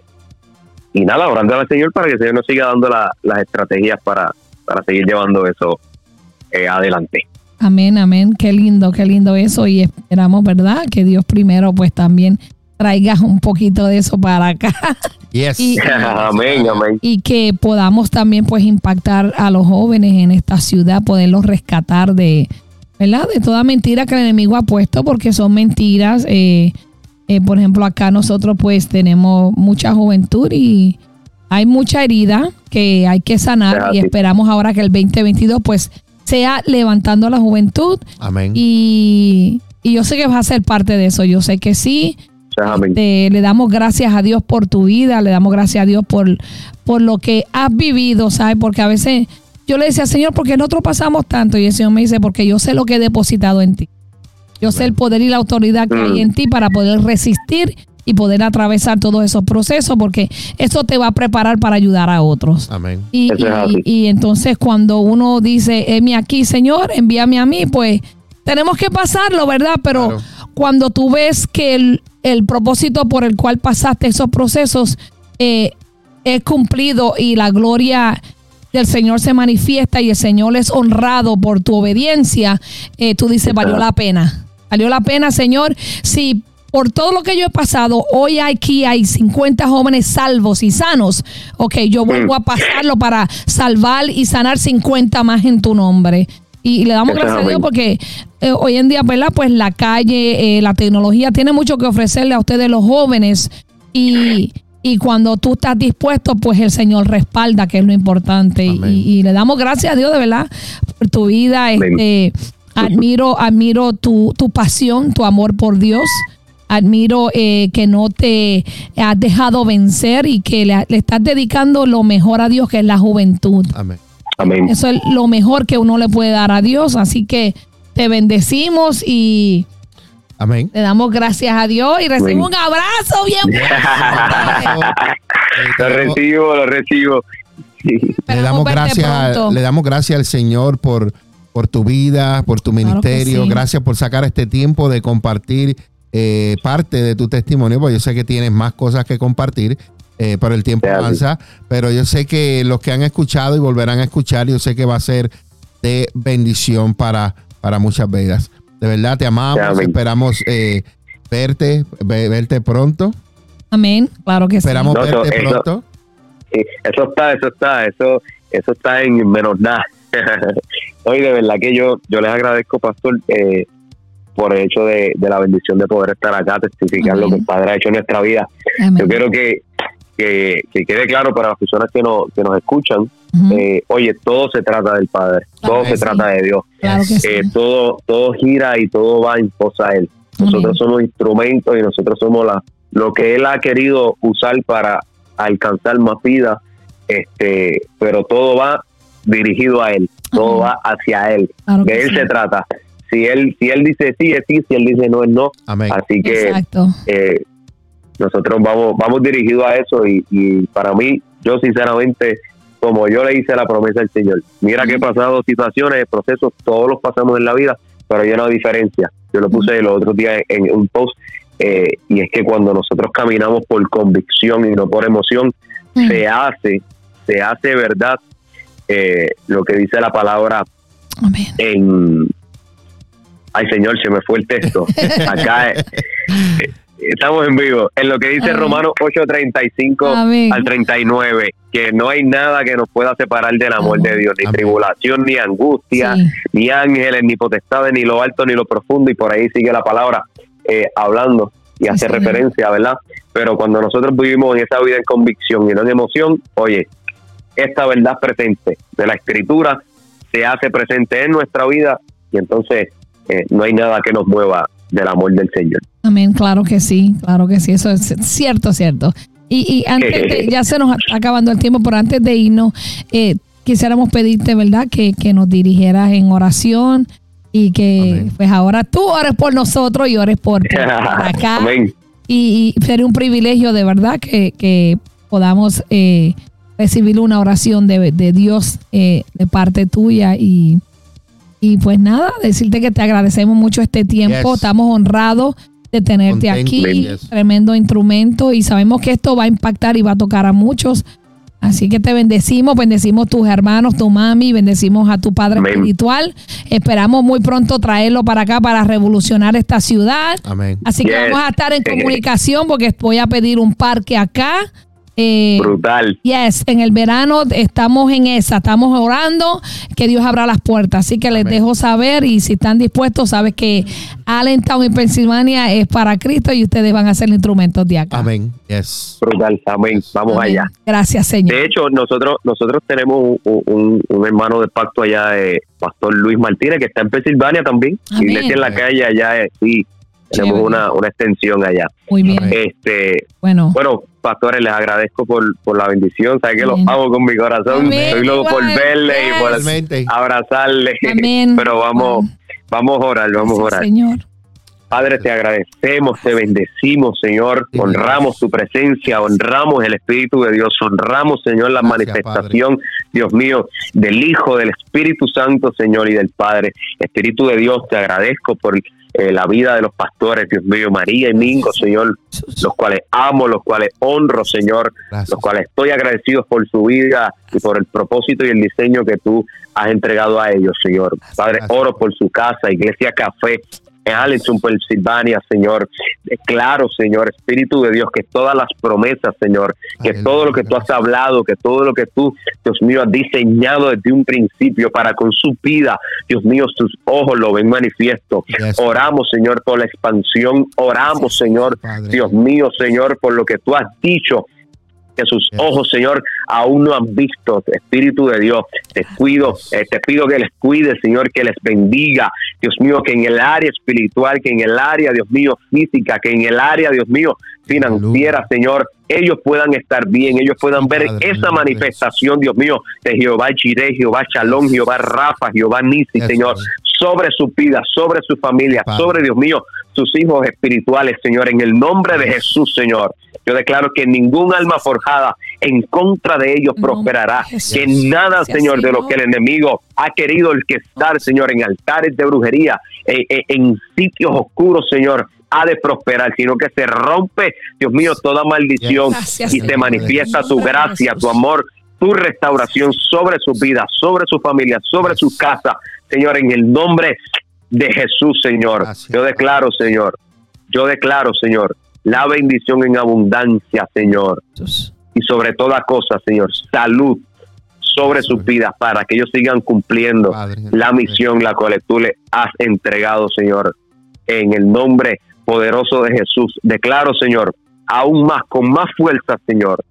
y nada, orando al Señor para que el Señor nos siga dando las estrategias para, para seguir llevando eso adelante. Amén, amén. Qué lindo, qué lindo eso. Y esperamos, ¿verdad? Que Dios primero pues también traiga un poquito de eso para acá. Yes. Y, amén, amén. Y que podamos también pues impactar a los jóvenes en esta ciudad, poderlos rescatar de, ¿verdad? De toda mentira que el enemigo ha puesto, porque son mentiras. Eh, eh, por ejemplo, acá nosotros pues tenemos mucha juventud y hay mucha herida que hay que sanar y esperamos ahora que el 2022 pues sea levantando a la juventud. Amén. Y, yo sé que vas a ser parte de eso, yo sé que sí. Este, le damos gracias a Dios por tu vida, le damos gracias a Dios por, por lo que has vivido, ¿sabes? Porque a veces yo le decía, Señor, ¿por qué nosotros pasamos tanto? Y el Señor me dice, porque yo sé lo que he depositado en ti. Yo sé el poder y la autoridad que hay mm. en ti para poder resistir y poder atravesar todos esos procesos porque eso te va a preparar para ayudar a otros. Amén. Y, y, entonces cuando uno dice, heme aquí, Señor, envíame a mí, pues tenemos que pasarlo, ¿verdad? Pero cuando tú ves que el, el, propósito por el cual pasaste esos procesos eh, es cumplido y la gloria del Señor se manifiesta y el Señor es honrado por tu obediencia, eh, tú dices, valió la pena. Valió la pena, Señor, si por todo lo que yo he pasado, hoy aquí hay 50 jóvenes salvos y sanos. Ok, yo vuelvo a pasarlo para salvar y sanar 50 más en tu nombre. Y, le damos gracias a Dios porque eh, hoy en día, ¿verdad? Pues la calle, eh, la tecnología tiene mucho que ofrecerle a ustedes los jóvenes y, cuando tú estás dispuesto, pues el Señor respalda, que es lo importante. Y, le damos gracias a Dios de verdad por tu vida. Este, admiro, admiro tu, tu pasión, tu amor por Dios admiro eh, que no te has dejado vencer y que le, estás dedicando lo mejor a Dios, que es la juventud. Amén. Amén. Eso es lo mejor que uno le puede dar a Dios. Así que te bendecimos y Amén. le damos gracias a Dios y recibo un abrazo bien Lo recibo, lo recibo. Le damos gracias, le damos gracias al Señor por, por tu vida, por tu ministerio. Gracias por sacar este tiempo de compartir eh, parte de tu testimonio, porque yo sé que tienes más cosas que compartir, eh, pero el tiempo avanza. Pero yo sé que los que han escuchado y volverán a escuchar, yo sé que va a ser de bendición para, para muchas vidas. De verdad, te amamos, esperamos eh, verte, verte pronto. Amén, claro que esperamos sí. Esperamos verte pronto. Eso está, eso está, eso, eso está en menos nada. Hoy de verdad que yo, yo les agradezco, pastor, eh, por el hecho de, la bendición de poder estar acá, testificar lo que el Padre ha hecho en nuestra vida. Yo quiero que, que, quede claro para las personas que, no, que nos escuchan, eh, oye, todo se trata del Padre, todo se trata de Dios, eh, todo, todo gira y todo va en pos a Él. Nosotros somos instrumentos y nosotros somos la, lo que Él ha querido usar para alcanzar más vida, este, pero todo va dirigido a Él, todo va hacia Él, de Él se trata. Si él si él dice sí es sí si él dice no es no. Así que eh, nosotros vamos vamos dirigidos a eso y, para mí yo sinceramente como yo le hice la promesa al Señor mira que he pasado situaciones procesos todos los pasamos en la vida pero hay una diferencia yo lo puse el otro día en, un post eh, y es que cuando nosotros caminamos por convicción y no por emoción se hace se hace verdad eh, lo que dice la palabra Amén. en... Ay, Señor, se me fue el texto. Acá eh, eh, estamos en vivo. En lo que dice Amén. Romanos 8:35 Amén. al 39, que no hay nada que nos pueda separar del amor Amén. de Dios, ni Amén. tribulación, ni angustia, Sí. ni ángeles, ni potestades, ni lo alto, ni lo profundo, y por ahí sigue la palabra eh, hablando y hace referencia, ¿verdad? Pero cuando nosotros vivimos en esa vida en convicción y no en emoción, oye, esta verdad presente de la escritura se hace presente en nuestra vida y entonces eh, no hay nada que nos mueva del amor del Señor. Amén, claro que sí, claro que sí, eso es cierto, cierto. Y, y antes de, ya se nos está acabando el tiempo, pero antes de irnos, eh, quisiéramos pedirte, ¿verdad?, que, que nos dirigieras en oración y que Amén. pues ahora tú ores por nosotros y ores por, por- acá. Amén. Y, y sería un privilegio de verdad que, que podamos eh, recibir una oración de, de Dios eh, de parte tuya y, y pues nada, decirte que te agradecemos mucho este tiempo, Yes. estamos honrados de tenerte Contento, aquí, yes. tremendo instrumento y sabemos que esto va a impactar y va a tocar a muchos. Así que te bendecimos, bendecimos tus hermanos, tu mami, bendecimos a tu padre Amén. espiritual. Esperamos muy pronto traerlo para acá para revolucionar esta ciudad. Amén. Así que Yes. vamos a estar en comunicación porque voy a pedir un parque acá. Eh, Brutal. yes, en el verano estamos en esa, estamos orando que Dios abra las puertas. Así que les Amén. dejo saber y si están dispuestos, sabes que Allentown y Pensilvania es para Cristo y ustedes van a ser instrumentos de acá. Amén. Yes. Brutal. Amén. Vamos Amén. allá. Gracias, Señor. De hecho, nosotros nosotros tenemos un, un- un hermano de pacto allá, eh, Pastor Luis Martínez, que está en Pensilvania también. Amén. Iglesia en la calle allá, eh, sí, tenemos una, una extensión allá. Muy bien. Este, Bueno, bueno, pastores, les agradezco por, por la bendición. Saben que los Amén. amo con mi corazón. Amén. Estoy loco por verles y por Igualmente. abrazarles. Amén. Pero vamos, Amén. vamos a orar, vamos a orar. Señor. Padre, te agradecemos, te bendecimos, Señor. Sí, honramos tu presencia, honramos el Espíritu de Dios, honramos, Señor, la Gracias, manifestación, Dios mío, del Hijo, del Espíritu Santo, Señor, y del Padre. Espíritu de Dios, te agradezco por eh, la vida de los pastores, Dios mío, María y Mingo, Señor, los cuales amo, los cuales honro, Señor, Gracias. los cuales estoy agradecido por su vida y por el propósito y el diseño que tú has entregado a ellos, Señor. Padre, oro por su casa, Iglesia Café, en Allentown, Pensilvania, Señor. Declaro, Señor, Espíritu de Dios, que todas las promesas, Señor, que Aleluya, todo lo que tú has hablado, que todo lo que tú, Dios mío, has diseñado desde un principio para con su vida, Dios mío, sus ojos lo ven manifiesto. Yes. Oramos, Señor, por la expansión. Oramos, Señor, Padre. Dios mío, Señor, por lo que tú has dicho que sus ojos, Señor, aún no han visto. Espíritu de Dios, te cuido, eh, te pido que les cuide, Señor, que les bendiga. Dios mío, que en el área espiritual, que en el área, Dios mío, física, que en el área, Dios mío, financiera, Señor, ellos puedan estar bien, ellos puedan ver Padre, esa manifestación, Dios mío, de Jehová Jireh, Jehová Shalom, Jehová Rafa, Jehová Nisi, Señor, sobre su vida, sobre su familia, Padre. sobre Dios mío, sus hijos espirituales, Señor, en el nombre de Jesús, Señor. Yo declaro que ningún alma forjada en contra de ellos prosperará. Jesús. Que nada, Señor, de lo que el enemigo ha querido el que estar, Señor, en altares de brujería, eh, eh, en sitios oscuros, Señor, ha de prosperar, sino que se rompe, Dios mío, toda maldición Gracias, y se manifiesta tu gracia, tu amor, tu restauración sobre su vida, sobre su familia, sobre su casa, Señor, en el nombre de Jesús, Señor. Gracias, Yo declaro, Señor, yo declaro, Señor, la bendición en abundancia, Señor, Jesús. y sobre toda cosa, Señor, salud sobre sus vidas para que ellos sigan cumpliendo Padre, la misión la cual tú le has entregado, Señor. En el nombre poderoso de Jesús, declaro, Señor, aún más, con más fuerza, Señor,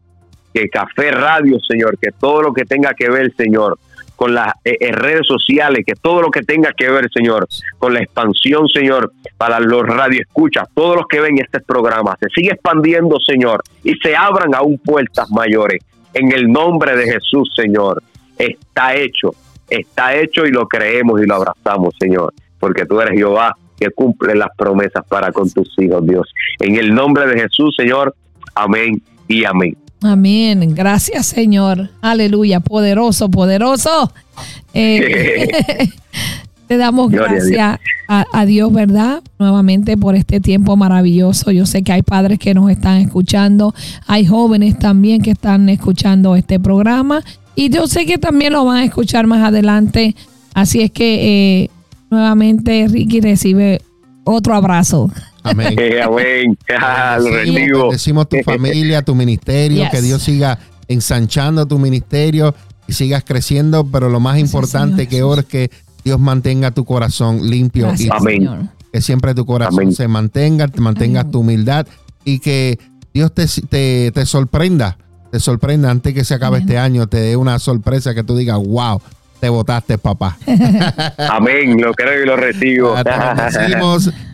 que Café Radio, Señor, que todo lo que tenga que ver, Señor, con las eh, eh, redes sociales, que todo lo que tenga que ver, Señor, con la expansión, Señor, para los radioescuchas, todos los que ven este programa, se sigue expandiendo, Señor, y se abran aún puertas mayores. En el nombre de Jesús, Señor, está hecho, está hecho y lo creemos y lo abrazamos, Señor, porque tú eres Jehová que cumple las promesas para con tus hijos, Dios. En el nombre de Jesús, Señor, amén y amén. Amén. Gracias, Señor. Aleluya. Poderoso, poderoso. Eh, te damos Gloria gracias a, a Dios, ¿verdad? Nuevamente por este tiempo maravilloso. Yo sé que hay padres que nos están escuchando, hay jóvenes también que están escuchando este programa Y yo sé que también lo van a escuchar más adelante. Así es que eh, nuevamente Ricky recibe otro abrazo. Amén. Eh, amén. Ah, lo Bendecimos, recibo. bendecimos tu familia, tu ministerio, Yes. que Dios siga ensanchando tu ministerio y sigas creciendo, pero lo más Gracias, importante Señor que ahora es que Dios mantenga tu corazón limpio Gracias, y Amén. Que siempre tu corazón Amén. se mantenga, te mantengas Amén. tu humildad y que Dios te, te, te sorprenda, te sorprenda antes que se acabe Amén. este año, te dé una sorpresa que tú digas, wow, te votaste, papá. Amén. Lo creo y lo recibo.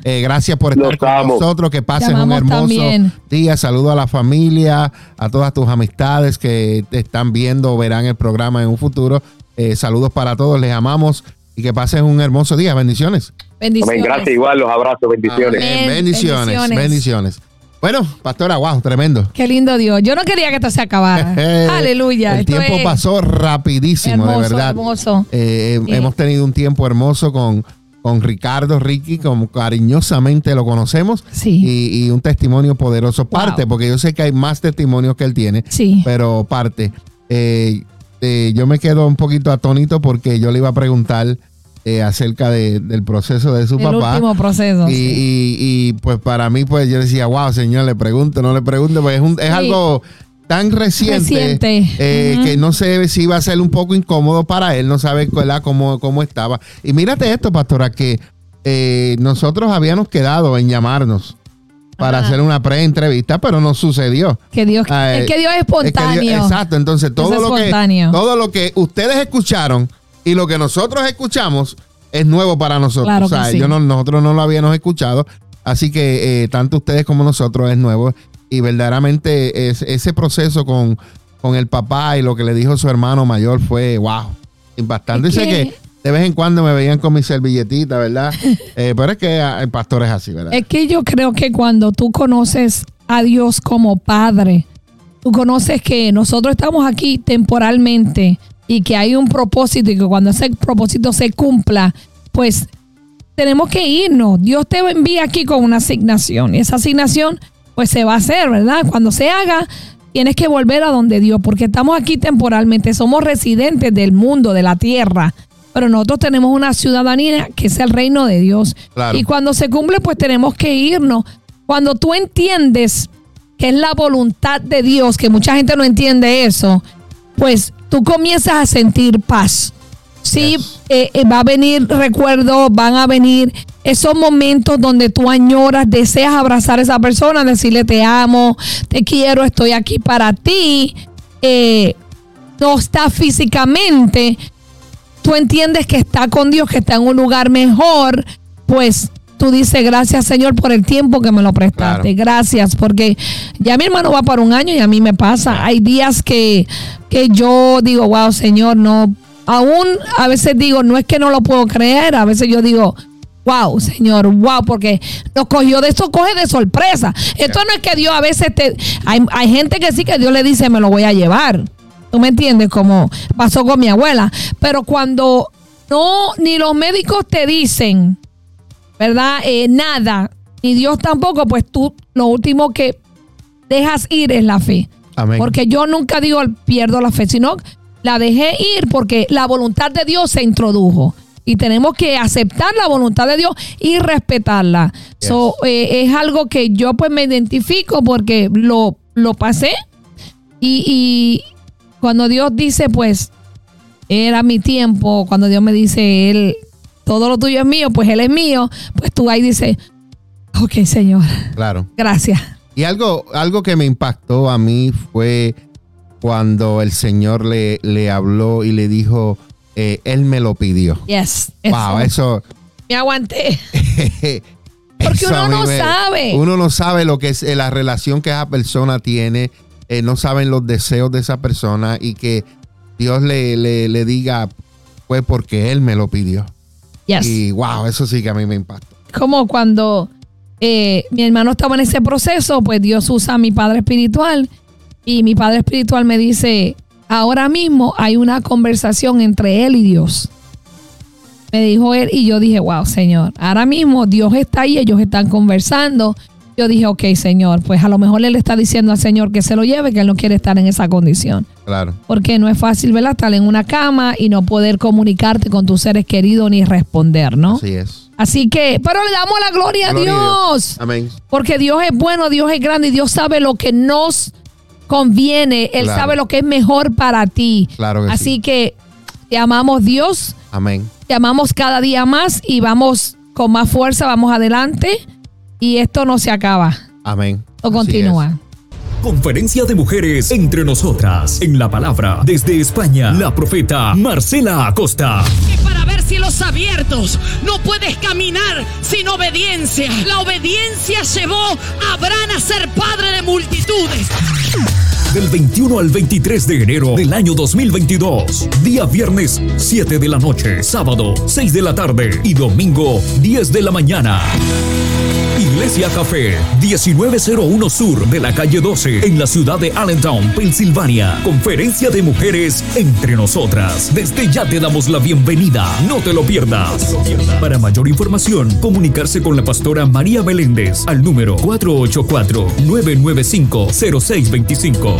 Eh, gracias por estar Los con amo. nosotros. Que pasen un hermoso también. día. Saludo a la familia, a todas tus amistades que te están viendo o verán el programa en un futuro. Eh, saludos para todos. Les amamos y que pasen un hermoso día. Bendiciones. Bendiciones. Amén. Gracias. Igual los abrazos. Bendiciones. Amén. Amén. Bendiciones. Bendiciones. Bendiciones. Bueno, pastora, wow, tremendo. Qué lindo Dios. Yo no quería que esto se acabara. Aleluya. El tiempo es pasó rapidísimo, de hermoso, verdad. hermoso. Eh, Sí. Hemos tenido un tiempo hermoso con, con Ricardo Ricky, como cariñosamente lo conocemos. Sí. Y, y un testimonio poderoso. Wow. Parte, porque yo sé que hay más testimonios que él tiene, Sí. pero parte. Eh, eh, yo me quedo un poquito atónito porque yo le iba a preguntar eh, acerca de- del proceso de su el papá. último proceso. Y, sí. y- y, pues para mí, pues yo decía, wow, señor, le pregunto, no le pregunto, pues es, un- es Sí. algo tan reciente, Reciente. eh, que no sé si iba a ser un poco incómodo para él, no sabe. Cómo, cómo estaba. Y mírate esto, pastora, que eh, nosotros habíamos quedado en llamarnos para Ajá. hacer una pre-entrevista, pero no sucedió. que Dios, Ah, es que Dios es Es que Dios- espontáneo. exacto, entonces todo es lo, que, todo lo que ustedes escucharon y lo que nosotros escuchamos es nuevo para nosotros. Claro o sea, sí. yo no- nosotros no lo habíamos escuchado, así que eh, tanto ustedes como nosotros es nuevo y verdaderamente es- ese proceso con, con el papá y lo que le dijo su hermano mayor fue wow, impactante. Que- que de vez en cuando me veían con mi servilletita, ¿verdad? Eh, pero es que ah, el pastor es así, ¿verdad? Es que yo creo que cuando tú conoces a Dios como Padre, tú conoces que nosotros estamos aquí temporalmente y que hay un propósito y que cuando ese propósito se cumpla, pues tenemos que irnos. Dios te envía aquí con una asignación y esa asignación pues se va a hacer, ¿verdad? Cuando se haga, tienes que volver a donde Dios, porque estamos aquí temporalmente, somos residentes del mundo, de la tierra, pero nosotros tenemos una ciudadanía que es el reino de Dios. Claro. Y cuando se cumple, pues tenemos que irnos. Cuando tú entiendes que es la voluntad de Dios, que mucha gente no entiende eso, pues tú comienzas a sentir paz. Sí, Yes. eh, eh, va a venir recuerdos, van a venir esos momentos donde tú añoras, deseas abrazar a esa persona, decirle te amo, te quiero, estoy aquí para ti. Eh, no está físicamente, tú entiendes que está con Dios, que está en un lugar mejor, pues tú dices gracias Señor por el tiempo que me lo prestaste. Claro. Gracias, porque ya mi hermano va para un año y a mí me pasa. Hay días que, que yo digo, wow, Señor, no. Aún a veces digo, no es que no lo puedo creer, a veces yo digo, wow, Señor, wow, porque nos cogió de eso, coge de sorpresa. Esto no es que Dios a veces te. Hay, hay gente que sí que Dios le dice, me lo voy a llevar. ¿Tú me entiendes? Como pasó con mi abuela. Pero cuando no, ni los médicos te dicen, ¿verdad? Eh, nada, ni Dios tampoco, pues tú lo último que dejas ir es la fe. Amén. Porque yo nunca digo pierdo la fe, sino la dejé ir porque la voluntad de Dios se introdujo. Y tenemos que aceptar la voluntad de Dios y respetarla. Yes. So, eh, es algo que yo pues me identifico porque lo, lo pasé. Y, y cuando Dios dice, pues, era mi tiempo, cuando Dios me dice, Él, todo lo tuyo es mío, pues Él es mío, pues tú ahí dices, ok, Señor, Claro. gracias. Y algo, algo que me impactó a mí fue cuando el Señor le, le habló y le dijo, eh, Él me lo pidió. Yes. Wow, eso. Me aguanté. Porque eso uno no sabe. Uno no sabe lo que es eh, la relación que esa persona tiene, eh, no saben los deseos de esa persona y que Dios le, le, le diga, fue porque Él me lo pidió. Yes. Y wow, eso sí que a mí me impactó. Como cuando eh, mi hermano estaba en ese proceso, pues Dios usa a mi padre espiritual y mi padre espiritual me dice, ahora mismo hay una conversación entre él y Dios. Me dijo él y yo dije, wow, Señor, ahora mismo Dios está ahí, ellos están conversando. Yo dije, ok, Señor, pues a lo mejor él está diciendo al Señor que se lo lleve, que él no quiere estar en esa condición. Claro. Porque no es fácil, ¿verdad? Estar en una cama y no poder comunicarte con tus seres queridos ni responder, ¿no? Así es. Así que, pero le damos la gloria, a Gloria a Dios. Amén. Porque Dios es bueno, Dios es grande y Dios sabe lo que nos conviene. Él Claro. sabe lo que es mejor para ti. Claro que Así sí. que te amamos Dios, Amén. te amamos cada día más y vamos con más fuerza, vamos adelante. Y esto no se acaba, Amén. Así continúa. Conferencia de mujeres entre nosotras. En la palabra, desde España, la profeta Marcela Acosta. Que para ver cielos abiertos no puedes caminar sin obediencia. La obediencia llevó a Abraham a ser padre de multitudes. Del 21 al 23 de enero del año 2022. Día viernes 7 de la noche, sábado 6 de la tarde y domingo 10 de la mañana. Iglesia Café, 1901 Sur de la calle 12, en la ciudad de Allentown, Pensilvania. Conferencia de mujeres entre nosotras. Desde ya te damos la bienvenida. No te lo pierdas. Para mayor información, comunicarse con la pastora María Meléndez al número 484-995-0625.